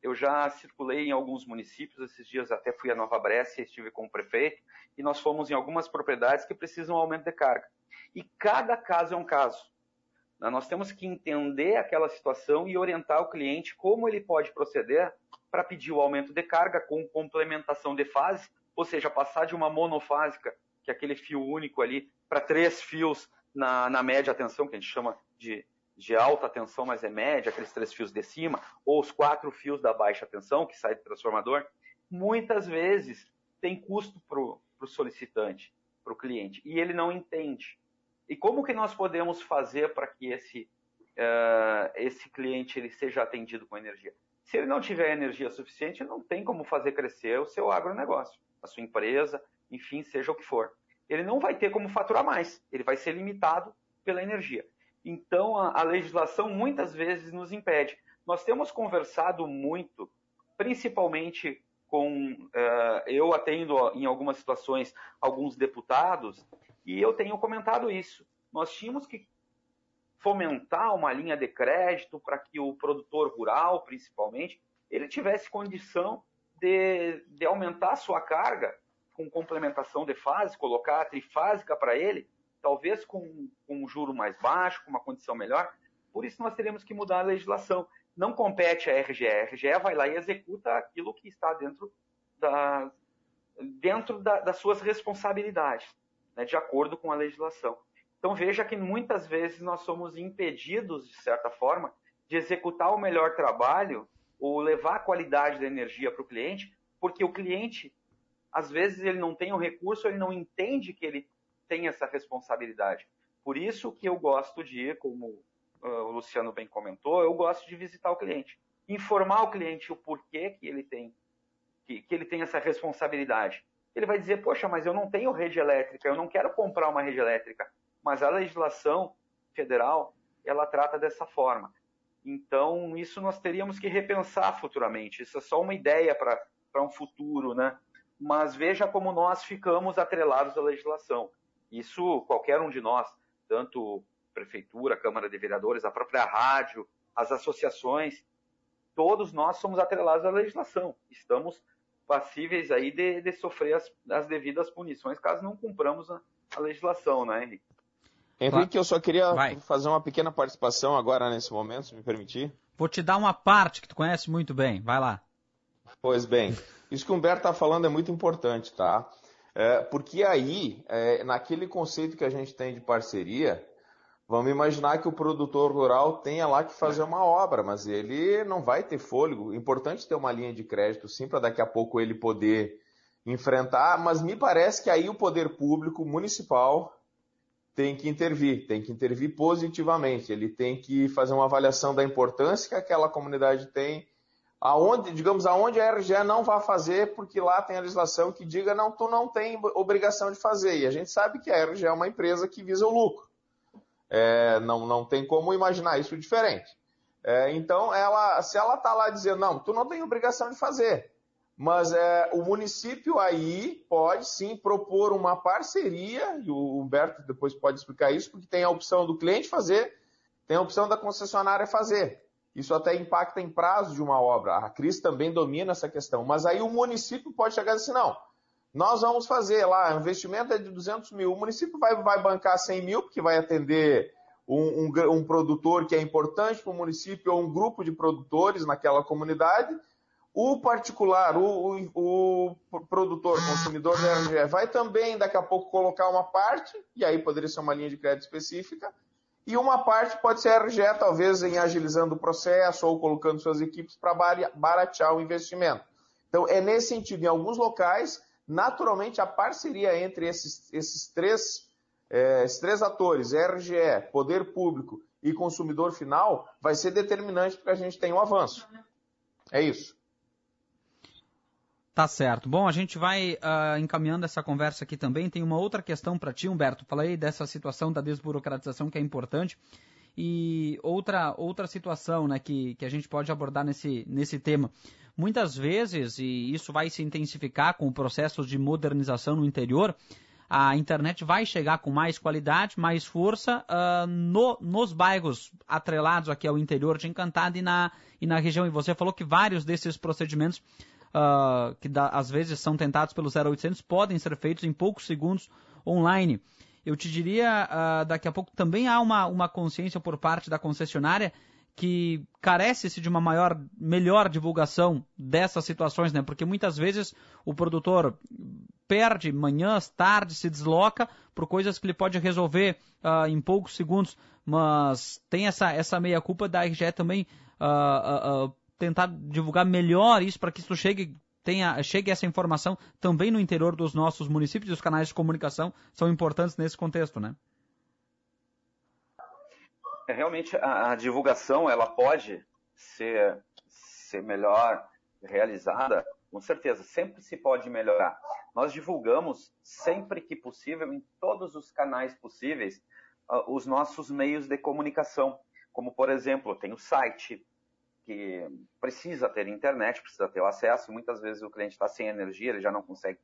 eu já circulei em alguns municípios, esses dias até fui a Nova Brécia, estive com o prefeito, e nós fomos em algumas propriedades que precisam aumento de carga. E cada caso é um caso. Né? Nós temos que entender aquela situação e orientar o cliente como ele pode proceder para pedir o aumento de carga com complementação de fase, ou seja, passar de uma monofásica, que é aquele fio único ali, para três fios na, na média tensão, que a gente chama de de alta tensão, mas é média, aqueles três fios de cima, ou os quatro fios da baixa tensão, que sai do transformador, muitas vezes tem custo para o solicitante, para o cliente, e ele não entende. E como que nós podemos fazer para que esse, uh, esse cliente ele seja atendido com energia? Se ele não tiver energia suficiente, não tem como fazer crescer o seu agronegócio, a sua empresa, enfim, seja o que for. Ele não vai ter como faturar mais, ele vai ser limitado pela energia. Então, a, a legislação muitas vezes nos impede. Nós temos conversado muito, principalmente com. Uh, eu atendo em algumas situações alguns deputados, e eu tenho comentado isso. Nós tínhamos que fomentar uma linha de crédito para que o produtor rural, principalmente, ele tivesse condição de, de aumentar a sua carga com complementação de fase, colocar a trifásica para ele, talvez com, com um juro mais baixo, com uma condição melhor. Por isso nós teremos que mudar a legislação. Não compete à RGE. A RGE vai lá e executa aquilo que está dentro, da, dentro da, das suas responsabilidades, né, de acordo com a legislação. Então veja que muitas vezes nós somos impedidos, de certa forma, de executar o melhor trabalho ou levar a qualidade da energia para o cliente, porque o cliente, às vezes, ele não tem o recurso, ele não entende que ele tem essa responsabilidade. Por isso que eu gosto de ir, como uh, o Luciano bem comentou, eu gosto de visitar o cliente, informar o cliente o porquê que ele tem que, que ele tem essa responsabilidade. Ele vai dizer, poxa, mas eu não tenho rede elétrica, eu não quero comprar uma rede elétrica. Mas a legislação federal, ela trata dessa forma. Então, isso nós teríamos que repensar futuramente. Isso é só uma ideia para um futuro, né? Mas veja como nós ficamos atrelados à legislação. Isso, qualquer um de nós, tanto prefeitura, Câmara de Vereadores, a própria rádio, as associações, todos nós somos atrelados à legislação. Estamos passíveis aí de, de sofrer as, as, devidas punições caso não cumpramos a, a legislação, né, Henrique? Henrique, eu só queria Vai. fazer uma pequena participação agora nesse momento, se me permitir. Vou te dar uma parte que tu conhece muito bem. Vai lá. Pois bem, isso que o Humberto está falando é muito importante, tá? É, porque aí, é, naquele conceito que a gente tem de parceria, Vamos imaginar que o produtor rural tenha lá que fazer uma obra, mas ele não vai ter fôlego. Importante ter uma linha de crédito, sim, para daqui a pouco ele poder enfrentar, mas me parece que aí o poder público municipal tem que intervir, tem que intervir positivamente. Ele tem que fazer uma avaliação da importância que aquela comunidade tem, aonde, digamos, aonde a RGE não vai fazer, porque lá tem a legislação que diga não, tu não tem obrigação de fazer. E a gente sabe que a RGE é uma empresa que visa o lucro. É, não, não tem como imaginar isso diferente. É, então, ela, se ela está lá dizendo, não, tu não tem obrigação de fazer, mas é, o município aí pode sim propor uma parceria, e o Humberto depois pode explicar isso, porque tem a opção do cliente fazer, tem a opção da concessionária fazer. Isso até impacta em prazo de uma obra. A Cris também domina essa questão. Mas aí o município pode chegar e dizer, não, nós vamos fazer lá, o investimento é de 200 mil, o município vai, vai bancar 100 mil, porque vai atender um, um, um produtor que é importante para o município ou um grupo de produtores naquela comunidade. O particular, o, o, o produtor, consumidor da RGE, vai também daqui a pouco colocar uma parte, e aí poderia ser uma linha de crédito específica, e uma parte pode ser a RGE, talvez em agilizando o processo ou colocando suas equipes para baratear o investimento. Então, é nesse sentido, em alguns locais, naturalmente a parceria entre esses, esses, três, é, esses três atores, RGE, poder público e consumidor final, vai ser determinante para que a gente tenha um avanço. É isso. Tá certo. Bom, a gente vai uh, encaminhando essa conversa aqui também. Tem uma outra questão para ti, Humberto. Falei dessa situação da desburocratização que é importante. E outra, outra situação né, que, que a gente pode abordar nesse, nesse tema. Muitas vezes, e isso vai se intensificar com o processo de modernização no interior, a internet vai chegar com mais qualidade, mais força uh, no, nos bairros atrelados aqui ao interior de Encantado e na, e na região. E você falou que vários desses procedimentos, uh, que às vezes são tentados pelo 0800, podem ser feitos em poucos segundos online. Eu te diria, uh, daqui a pouco também há uma, uma consciência por parte da concessionária que carece-se de uma maior, melhor divulgação dessas situações, né? Porque muitas vezes o produtor perde manhãs, tarde, se desloca por coisas que ele pode resolver uh, em poucos segundos, mas tem essa, essa meia culpa da RGE também uh, uh, tentar divulgar melhor isso para que isso chegue tenha, chegue essa informação também no interior dos nossos municípios e os canais de comunicação são importantes nesse contexto, né? É, realmente a, a, divulgação ela pode ser, ser melhor realizada, com certeza, sempre se pode melhorar. Nós divulgamos sempre que possível, em todos os canais possíveis, uh, os nossos meios de comunicação. Como, por exemplo, tem o site, que precisa ter internet, precisa ter o acesso. Muitas vezes o cliente está sem energia, ele já não consegue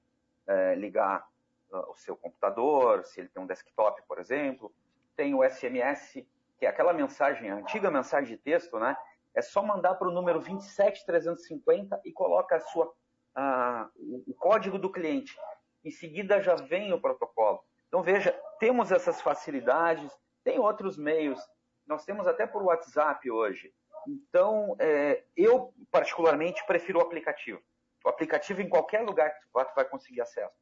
é, ligar uh, o seu computador, se ele tem um desktop, por exemplo. Tem o SMS, que é aquela mensagem, a antiga mensagem de texto, né? É só mandar para o número 27350 e coloca a sua, a, o código do cliente. Em seguida já vem o protocolo. Então veja, temos essas facilidades, tem outros meios. Nós temos até por WhatsApp hoje. Então, é, eu particularmente prefiro o aplicativo. O aplicativo em qualquer lugar que tu vá, tu vai conseguir acesso.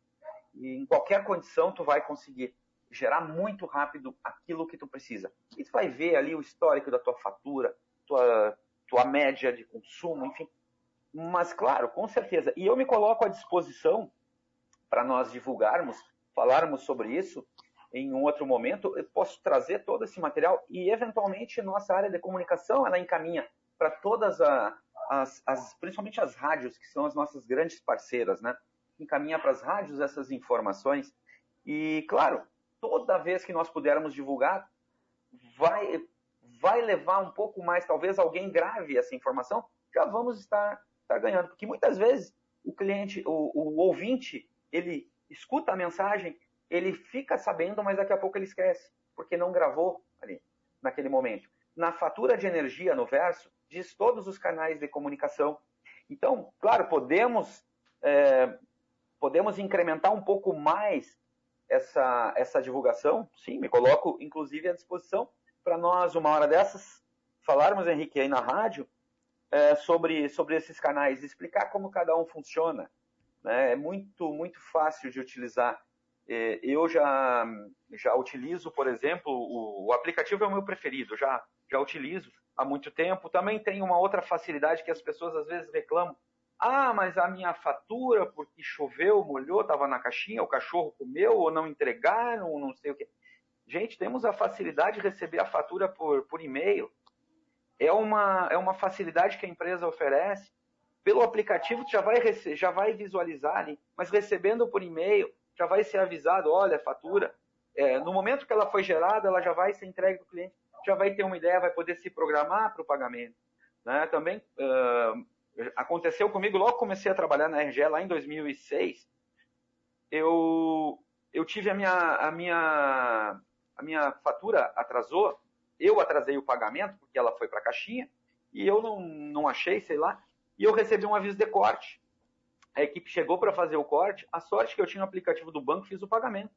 E em qualquer condição tu vai conseguir gerar muito rápido aquilo que tu precisa. E tu vai ver ali o histórico da tua fatura, tua, tua média de consumo, enfim. Mas, claro, com certeza. E eu me coloco à disposição para nós divulgarmos, falarmos sobre isso em um outro momento. Eu posso trazer todo esse material e, eventualmente, nossa área de comunicação ela encaminha para todas a, as, as, principalmente as rádios, que são as nossas grandes parceiras, né? Encaminha para as rádios essas informações. E, claro, toda vez que nós pudermos divulgar, vai, vai levar um pouco mais, talvez alguém grave essa informação, já vamos estar, estar ganhando. Porque muitas vezes o cliente, o, o ouvinte, ele escuta a mensagem, ele fica sabendo, mas daqui a pouco ele esquece, porque não gravou ali, naquele momento. Na fatura de energia, no verso, diz todos os canais de comunicação. Então, claro, podemos, é, podemos incrementar um pouco mais essa, essa divulgação. Sim, me coloco, inclusive, à disposição para nós, uma hora dessas, falarmos, Henrique, aí na rádio, é, sobre, sobre esses canais, explicar como cada um funciona. Né? É muito, muito fácil de utilizar. É, eu já, já utilizo, por exemplo, o, o aplicativo é o meu preferido, já, já utilizo há muito tempo. Também tem uma outra facilidade que as pessoas às vezes reclamam. Ah, mas a minha fatura, porque choveu, molhou, estava na caixinha, o cachorro comeu, ou não entregaram, ou não sei o quê. Gente, temos a facilidade de receber a fatura por, por e-mail. É uma, é uma facilidade que a empresa oferece. Pelo aplicativo, já vai, já vai visualizar ali, mas recebendo por e-mail, já vai ser avisado, olha, fatura. É, no momento que ela foi gerada, ela já vai ser entregue para o cliente, já vai ter uma ideia, vai poder se programar para o pagamento. Né? Também uh, aconteceu comigo, logo comecei a trabalhar na RGE, lá em 2006, eu, eu tive a minha, a, minha, a minha fatura atrasou, eu atrasei o pagamento, porque ela foi para a caixinha, e eu não, não achei, sei lá, e eu recebi um aviso de corte. A equipe chegou para fazer o corte, a sorte que eu tinha o aplicativo do banco, fiz o pagamento.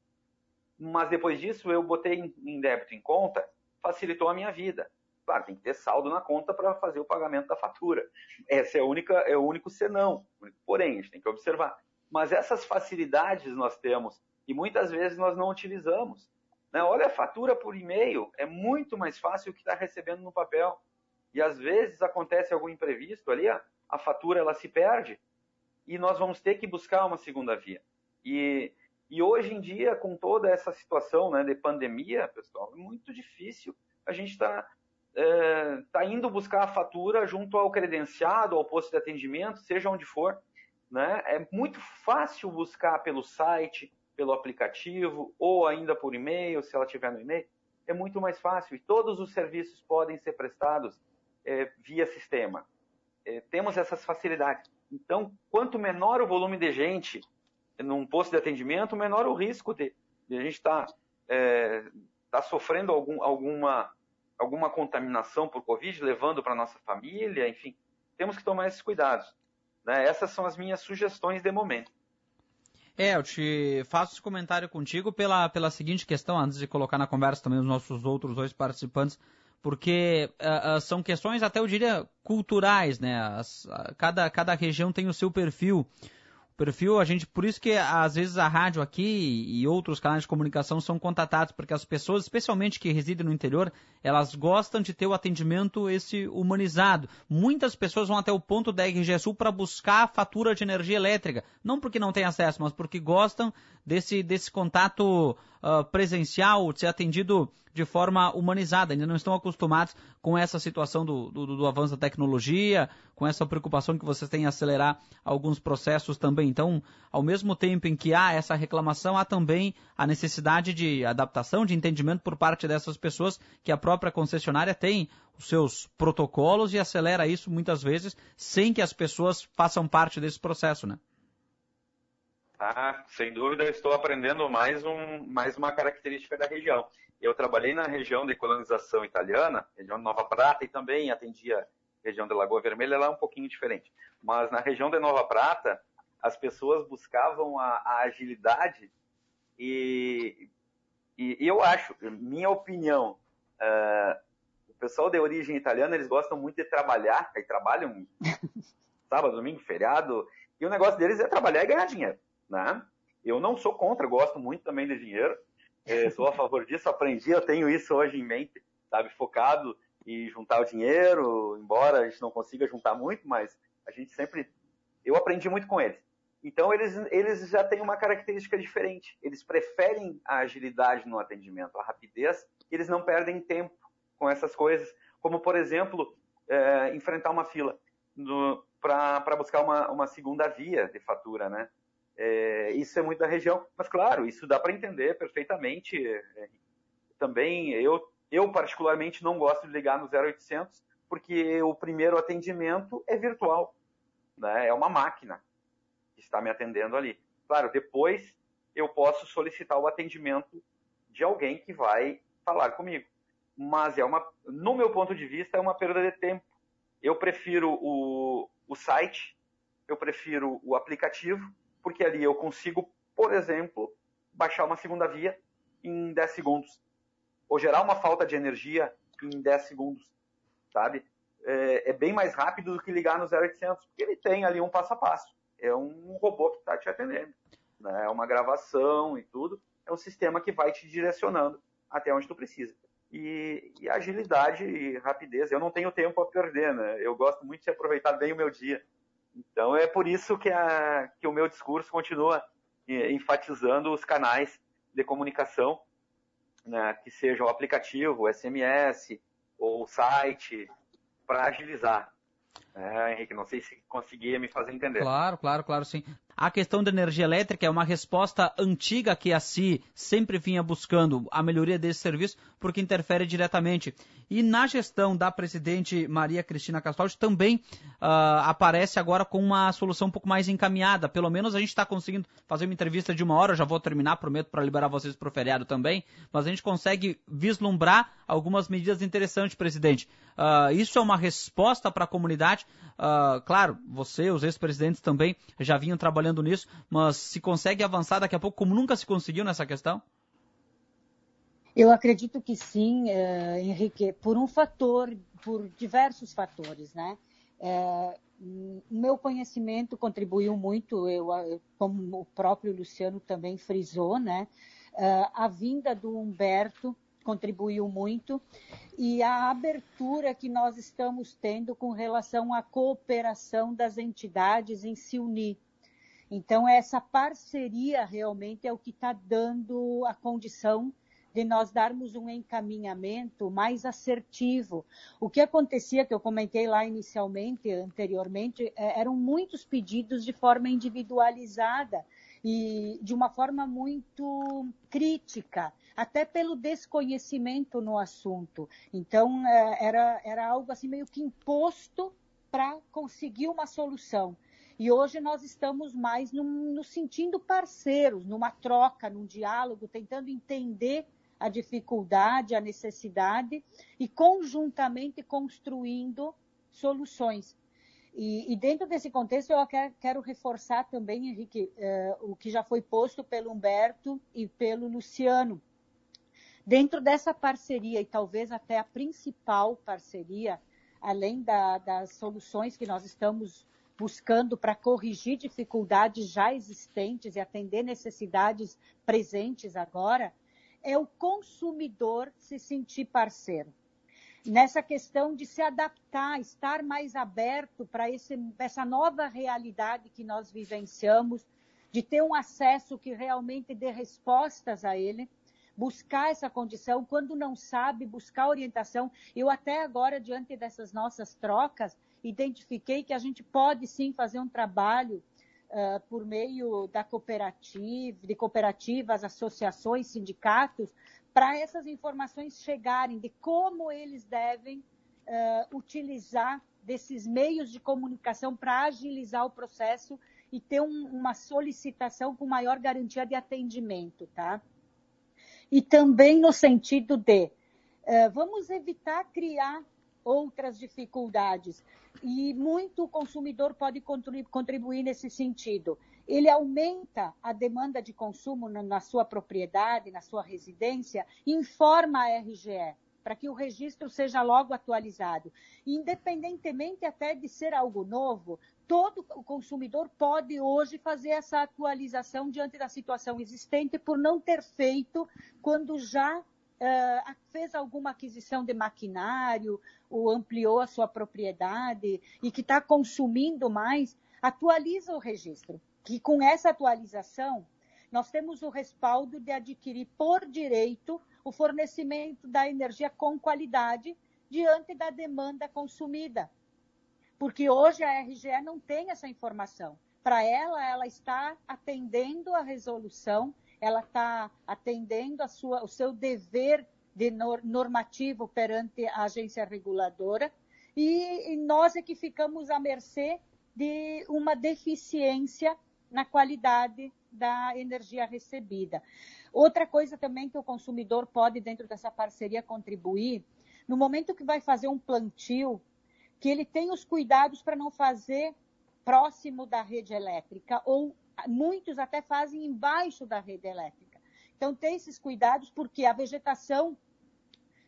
Mas depois disso, eu botei em débito em conta, facilitou a minha vida. Claro, tem que ter saldo na conta para fazer o pagamento da fatura. Esse é, a única, é o único senão. Porém, a gente tem que observar. Mas essas facilidades nós temos e muitas vezes nós não utilizamos. Né? Olha, a fatura por e-mail é muito mais fácil que estar tá recebendo no papel. E às vezes acontece algum imprevisto ali, a fatura ela se perde e nós vamos ter que buscar uma segunda via. E, e hoje em dia, com toda essa situação né, de pandemia, pessoal, é muito difícil a gente estar tá é, tá indo buscar a fatura junto ao credenciado, ao posto de atendimento, seja onde for. Né? É muito fácil buscar pelo site, pelo aplicativo, ou ainda por e-mail, se ela tiver no e-mail. É muito mais fácil e todos os serviços podem ser prestados é, via sistema. É, temos essas facilidades. Então, quanto menor o volume de gente num posto de atendimento, menor o risco de, de a gente estar tá, é, tá sofrendo algum, alguma alguma contaminação por Covid, levando para nossa família, enfim, temos que tomar esses cuidados. Né? Essas são as minhas sugestões de momento. É, eu te faço esse comentário contigo pela, pela seguinte questão, antes de colocar na conversa também os nossos outros dois participantes, porque uh, são questões até eu diria culturais, né? As, uh, cada, cada região tem o seu perfil perfil, a gente, por isso que às vezes a rádio aqui e outros canais de comunicação são contatados, porque as pessoas, especialmente que residem no interior, elas gostam de ter o atendimento esse humanizado. Muitas pessoas vão até o ponto da RGE Sul para buscar a fatura de energia elétrica, não porque não têm acesso, mas porque gostam desse, desse contato uh, presencial, de ser atendido de forma humanizada. Ainda não estão acostumados com essa situação do, do, do, avanço da tecnologia, com essa preocupação que vocês têm em acelerar alguns processos também. Então, ao mesmo tempo em que há essa reclamação, há também a necessidade de adaptação, de entendimento por parte dessas pessoas que a própria concessionária tem os seus protocolos e acelera isso muitas vezes sem que as pessoas façam parte desse processo, né? Ah, sem dúvida, estou aprendendo mais, um, mais uma característica da região. Eu trabalhei na região de colonização italiana, região de Nova Prata, e também atendia região de Lagoa Vermelha, lá é um pouquinho diferente. Mas na região de Nova Prata, as pessoas buscavam a, a agilidade e, e, e, eu acho, minha opinião, uh, o pessoal de origem italiana, eles gostam muito de trabalhar, aí trabalham (laughs) sábado, domingo, feriado, e o negócio deles é trabalhar e ganhar dinheiro né? Eu não sou contra, gosto muito também de dinheiro, é, sou a favor disso, aprendi, eu tenho isso hoje em mente, sabe, focado em juntar o dinheiro, embora a gente não consiga juntar muito, mas a gente sempre, eu aprendi muito com eles. Então eles, eles já têm uma característica diferente, eles preferem a agilidade no atendimento, a rapidez, eles não perdem tempo com essas coisas, como por exemplo, é, enfrentar uma fila para buscar uma, uma segunda via de fatura, né? É, isso é muito da região, mas claro, isso dá para entender perfeitamente. É, também eu Eu, particularmente, não gosto de ligar no 0800, porque o primeiro atendimento é virtual. Né? É uma máquina que está me atendendo ali. Claro, depois eu posso solicitar o atendimento de alguém que vai falar comigo. Mas é uma, no meu ponto de vista, é uma perda de tempo. Eu prefiro o, o site, eu prefiro o aplicativo, porque ali eu consigo, por exemplo, baixar uma segunda via em 10 segundos. Ou gerar uma falta de energia em 10 segundos, sabe? É, é bem mais rápido do que ligar no 0800, porque ele tem ali um passo a passo. É um robô que está te atendendo. Né? É uma gravação e tudo. É um sistema que vai te direcionando até onde tu precisa. E, e, agilidade e rapidez. Eu não tenho tempo a perder, né? Eu gosto muito de aproveitar bem o meu dia. Então é por isso que, a, que o meu discurso continua enfatizando os canais de comunicação, né, que seja o aplicativo, o SMS ou o site, para agilizar. É, Henrique, não sei se conseguia me fazer entender. Claro, claro, claro, sim. A questão da energia elétrica é uma resposta antiga que a CI sempre vinha buscando a melhoria desse serviço, porque interfere diretamente. E na gestão da presidente Maria Cristina Castaldi também uh, aparece agora com uma solução um pouco mais encaminhada. Pelo menos a gente está conseguindo fazer uma entrevista de uma hora, já vou terminar, prometo, para liberar vocês para o feriado também, mas a gente consegue vislumbrar algumas medidas interessantes, presidente. Uh, isso é uma resposta para a comunidade. Uh, claro, você, os ex-presidentes também já vinham trabalhando trabalhando nisso, mas se consegue avançar daqui a pouco como nunca se conseguiu nessa questão? Eu acredito que sim, uh, Henrique, por um fator, por diversos fatores, né? É, meu conhecimento contribuiu muito, eu, como o próprio Luciano também frisou, né? A vinda do Humberto contribuiu muito e a abertura que nós estamos tendo com relação à cooperação das entidades em se unir. Então, essa parceria realmente é o que está dando a condição de nós darmos um encaminhamento mais assertivo. O que acontecia, que eu comentei lá inicialmente, anteriormente, é, eram muitos pedidos de forma individualizada e de uma forma muito crítica, até pelo desconhecimento no assunto. Então, é, era, era algo assim meio que imposto para conseguir uma solução. E hoje nós estamos mais nos sentindo parceiros, numa troca, num diálogo, tentando entender a dificuldade, a necessidade e conjuntamente construindo soluções. E, e dentro desse contexto, eu quero, quero reforçar também, Henrique, eh, o que já foi posto pelo Humberto e pelo Luciano. Dentro dessa parceria, e talvez até a principal parceria, além da, das soluções que nós estamos buscando para corrigir dificuldades já existentes e atender necessidades presentes agora, é o consumidor se sentir parceiro. Nessa questão de se adaptar, estar mais aberto para essa nova realidade que nós vivenciamos, de ter um acesso que realmente dê respostas a ele, buscar essa condição, quando não sabe, buscar orientação. Eu até agora, diante dessas nossas trocas, identifiquei que a gente pode sim fazer um trabalho uh, por meio da cooperativa, de cooperativas, associações, sindicatos, para essas informações chegarem de como eles devem uh, utilizar desses meios de comunicação para agilizar o processo e ter um, uma solicitação com maior garantia de atendimento, tá? E também no sentido de uh, vamos evitar criar outras dificuldades. E muito consumidor pode contribuir nesse sentido. Ele aumenta a demanda de consumo na sua propriedade, na sua residência, informa a RGE para que o registro seja logo atualizado. Independentemente até de ser algo novo, todo o consumidor pode hoje fazer essa atualização diante da situação existente por não ter feito quando já uh, fez alguma aquisição de maquinário ou ampliou a sua propriedade e que está consumindo mais, atualiza o registro. Que com essa atualização, nós temos o respaldo de adquirir por direito o fornecimento da energia com qualidade diante da demanda consumida. Porque hoje a RGE não tem essa informação. Para ela, ela está atendendo a resolução ela está atendendo a sua, o seu dever de normativo perante a agência reguladora e, nós é que ficamos à mercê de uma deficiência na qualidade da energia recebida. Outra coisa também que o consumidor pode, dentro dessa parceria, contribuir, no momento que vai fazer um plantio, que ele tenha os cuidados para não fazer próximo da rede elétrica, ou muitos até fazem embaixo da rede elétrica. Então, tem esses cuidados, porque a vegetação,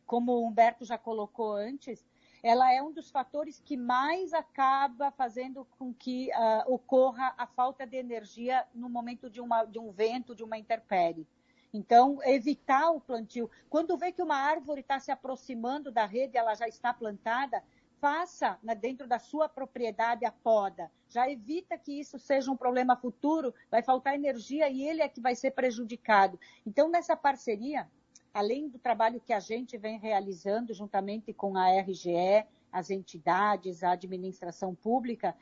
como o Humberto já colocou antes, ela é um dos fatores que mais acaba fazendo com que uh, ocorra a falta de energia no momento de, uma, de um vento, de uma intempérie. Então, evitar o plantio. Quando vê que uma árvore está se aproximando da rede, ela já está plantada, faça né, dentro da sua propriedade a poda. Já evita que isso seja um problema futuro, vai faltar energia e ele é que vai ser prejudicado. Então, nessa parceria, além do trabalho que a gente vem realizando juntamente com a RGE, as entidades, a administração pública,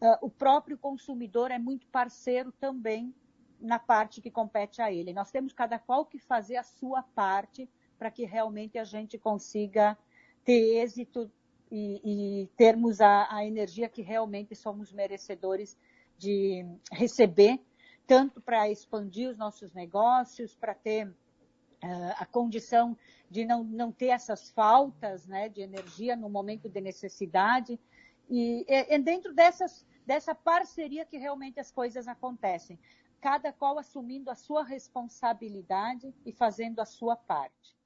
uh, o próprio consumidor é muito parceiro também na parte que compete a ele. Nós temos cada qual que fazer a sua parte para que realmente a gente consiga ter êxito e, e termos a, a, energia que realmente somos merecedores de receber, tanto para expandir os nossos negócios, para ter uh, a condição de não, não ter essas faltas né, de energia no momento de necessidade. E é, dentro dessas, dessa parceria que realmente as coisas acontecem cada qual assumindo a sua responsabilidade e fazendo a sua parte.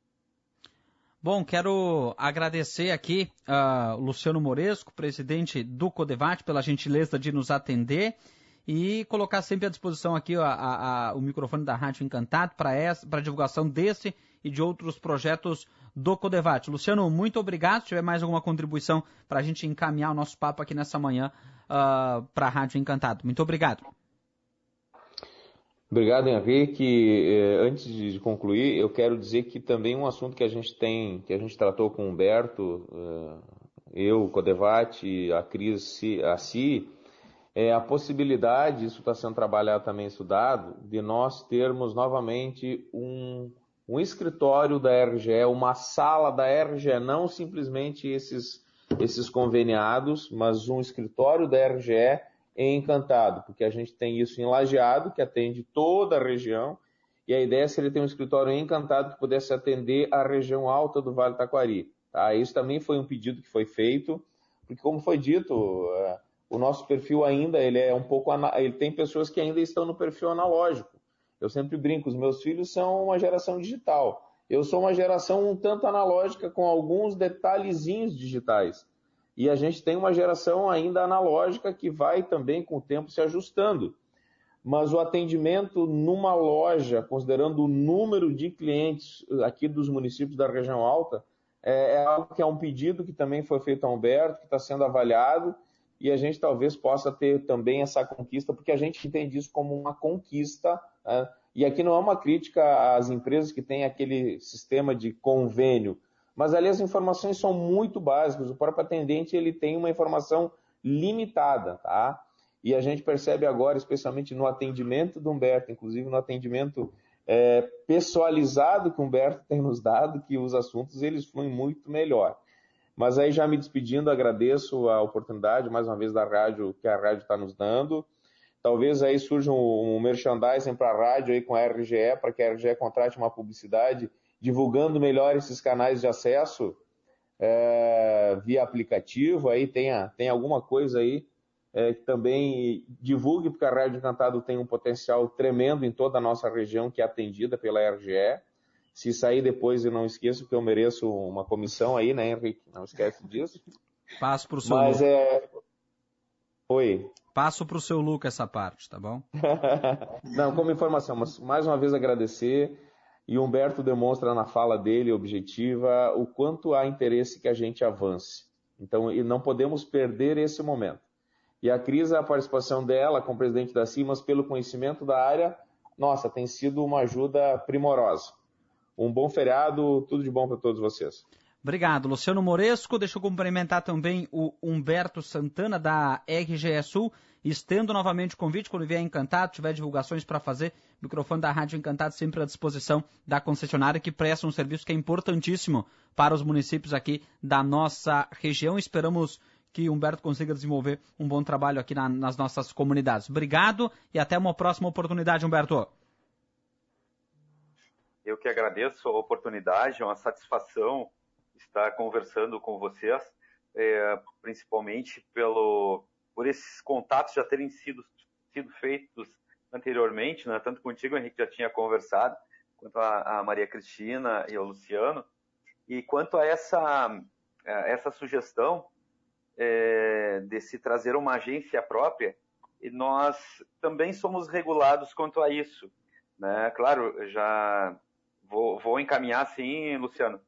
Bom, quero agradecer aqui uh, Luciano Moresco, presidente do Codevate, pela gentileza de nos atender e colocar sempre à disposição aqui a, a, a, o microfone da Rádio Encantado para divulgação desse e de outros projetos do Codevate. Luciano, muito obrigado. Se tiver mais alguma contribuição para a gente encaminhar o nosso papo aqui nessa manhã uh, para a Rádio Encantado. Muito obrigado. Obrigado, Henrique. É, antes de concluir, eu quero dizer que também um assunto que a gente tem, que a gente tratou com o Humberto, é, eu, o Codevate, a Cris, a CI, é a possibilidade, isso está sendo trabalhado também, estudado, de nós termos novamente um, um escritório da RGE, uma sala da RGE, não simplesmente esses, esses conveniados, mas um escritório da RGE em Encantado, porque a gente tem isso em Lajeado, que atende toda a região, e a ideia seria ter um escritório em Encantado que pudesse atender a região alta do Vale Taquari. Tá? Isso também foi um pedido que foi feito, porque como foi dito, é, o nosso perfil ainda ele é um pouco ele tem pessoas que ainda estão no perfil analógico. Eu sempre brinco, os meus filhos são uma geração digital. Eu sou uma geração um tanto analógica com alguns detalhezinhos digitais. E a gente tem uma geração ainda analógica que vai também com o tempo se ajustando. Mas o atendimento numa loja, considerando o número de clientes aqui dos municípios da região alta, é, é algo que é um pedido que também foi feito a Humberto, que está sendo avaliado, e a gente talvez possa ter também essa conquista, porque a gente entende isso como uma conquista. Né? E aqui não é uma crítica às empresas que têm aquele sistema de convênio, mas ali as informações são muito básicas. O próprio atendente ele tem uma informação limitada, tá? E a gente percebe agora, especialmente no atendimento do Humberto, inclusive no atendimento é, pessoalizado que o Humberto tem nos dado, que os assuntos eles fluem muito melhor. Mas aí já me despedindo, agradeço a oportunidade mais uma vez da rádio que a rádio está nos dando. Talvez aí surja um, um merchandising para a rádio aí com a RGE, para que a RGE contrate uma publicidade divulgando melhor esses canais de acesso é, via aplicativo, aí tem, a, tem alguma coisa aí é, que também divulgue, porque a Rádio Encantado tem um potencial tremendo em toda a nossa região que é atendida pela RGE. Se sair depois, eu não esqueço que eu mereço uma comissão aí, né, Henrique? Não esquece disso. Passo para o seu Mas é... Oi. Passo para o seu Lucas essa parte, tá bom? (laughs) não, como informação, mas mais uma vez agradecer e Humberto demonstra na fala dele, objetiva, o quanto há interesse que a gente avance. Então, e não podemos perder esse momento. E a Cris, a participação dela como presidente da CIMAS, pelo conhecimento da área, nossa, tem sido uma ajuda primorosa. Um bom feriado, tudo de bom para todos vocês. Obrigado, Luciano Moresco. Deixa eu cumprimentar também o Humberto Santana, da RGE Sul. Estendo novamente o convite, quando vier Encantado, tiver divulgações para fazer, microfone da Rádio Encantado sempre à disposição da concessionária, que presta um serviço que é importantíssimo para os municípios aqui da nossa região. Esperamos que Humberto consiga desenvolver um bom trabalho aqui na, nas nossas comunidades. Obrigado e até uma próxima oportunidade, Humberto. Eu que agradeço a oportunidade, é uma satisfação estar conversando com vocês, é, principalmente pelo, por esses contatos já terem sido, sido feitos anteriormente, né? tanto contigo, Henrique, já tinha conversado, quanto a, a Maria Cristina e o Luciano, e quanto a essa, essa sugestão é, de se trazer uma agência própria, nós também somos regulados quanto a isso. Né? Claro, já vou, vou encaminhar sim, Luciano,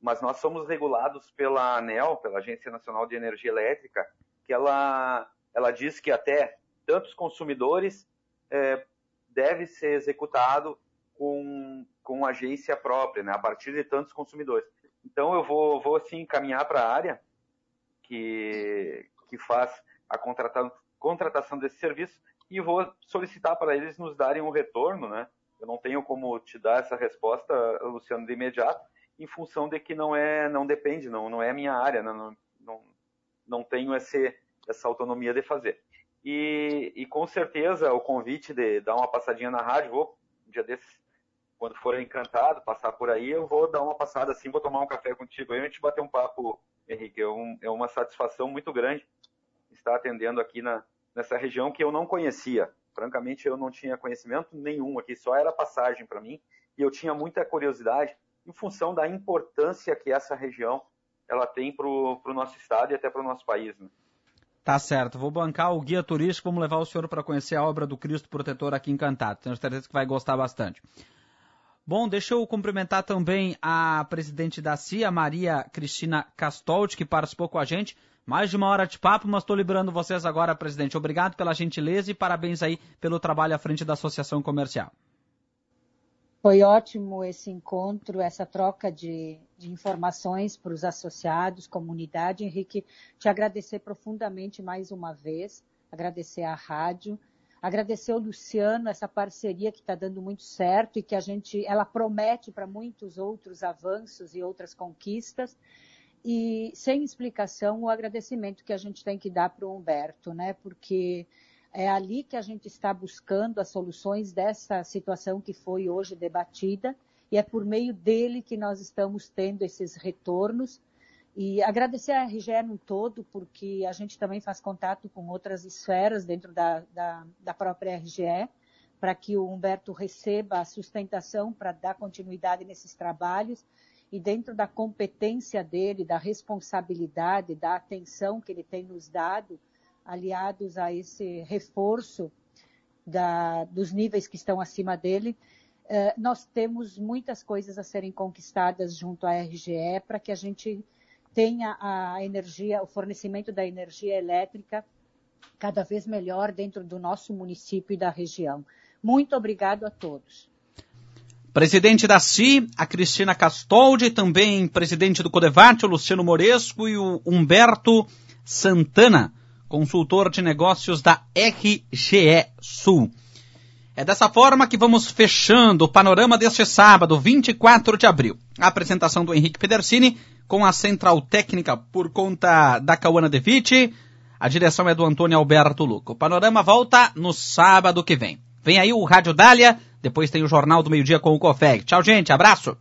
mas nós somos regulados pela ANEL, pela Agência Nacional de Energia Elétrica, que ela, ela diz que até tantos consumidores é, deve ser executado com, com agência própria, né, a partir de tantos consumidores. Então eu vou, vou assim encaminhar para a área que, que faz a contratação, contratação desse serviço e vou solicitar para eles nos darem um retorno, né? Eu não tenho como te dar essa resposta, Luciano, de imediato, em função de que não é, não depende, não, não é minha área, não, não, não tenho esse, essa autonomia de fazer. E, e com certeza o convite de dar uma passadinha na rádio, vou um dia desses, quando for encantado, passar por aí, eu vou dar uma passada assim, vou tomar um café contigo aí, a gente bater um papo, Henrique, é, um, é uma satisfação muito grande estar atendendo aqui na, nessa região que eu não conhecia. Francamente, eu não tinha conhecimento nenhum aqui, só era passagem para mim, e eu tinha muita curiosidade em função da importância que essa região ela tem para o nosso estado e até para o nosso país. Né? Tá certo, vou bancar o guia turístico, vamos levar o senhor para conhecer a obra do Cristo Protetor aqui encantado. Tenho certeza que vai gostar bastante. Bom, deixa eu cumprimentar também a presidente da CIA, Maria Cristina Castolt, que participou com a gente. Mais de uma hora de papo, mas estou liberando vocês agora, presidente. Obrigado pela gentileza e parabéns aí pelo trabalho à frente da Associação Comercial. Foi ótimo esse encontro, essa troca de, de informações para os associados, comunidade. Henrique, te agradecer profundamente mais uma vez, agradecer à rádio, agradecer ao Luciano, essa parceria que está dando muito certo e que a gente, ela promete para muitos outros avanços e outras conquistas. E sem explicação, o agradecimento que a gente tem que dar para o Humberto, né? Porque é ali que a gente está buscando as soluções dessa situação que foi hoje debatida e é por meio dele que nós estamos tendo esses retornos. E agradecer a RGE no todo, porque a gente também faz contato com outras esferas dentro da, da, da própria RGE, para que o Humberto receba a sustentação para dar continuidade nesses trabalhos e dentro da competência dele, da responsabilidade, da atenção que ele tem nos dado, aliados a esse reforço da, dos níveis que estão acima dele, eh, nós temos muitas coisas a serem conquistadas junto à RGE para que a gente tenha a energia, o fornecimento da energia elétrica cada vez melhor dentro do nosso município e da região. Muito obrigado a todos. Presidente da CI, a Cristina Castoldi, também presidente do Codevate, o Luciano Moresco e o Humberto Santana consultor de negócios da RGE Sul. É dessa forma que vamos fechando o panorama deste sábado, 24 de abril. A apresentação do Henrique Pedersini com a central técnica por conta da Cauana De Vitti. A direção é do Antônio Alberto Luco. O panorama volta no sábado que vem. Vem aí o Rádio Dália, depois tem o Jornal do Meio Dia com o Cofeg. Tchau, gente. Abraço.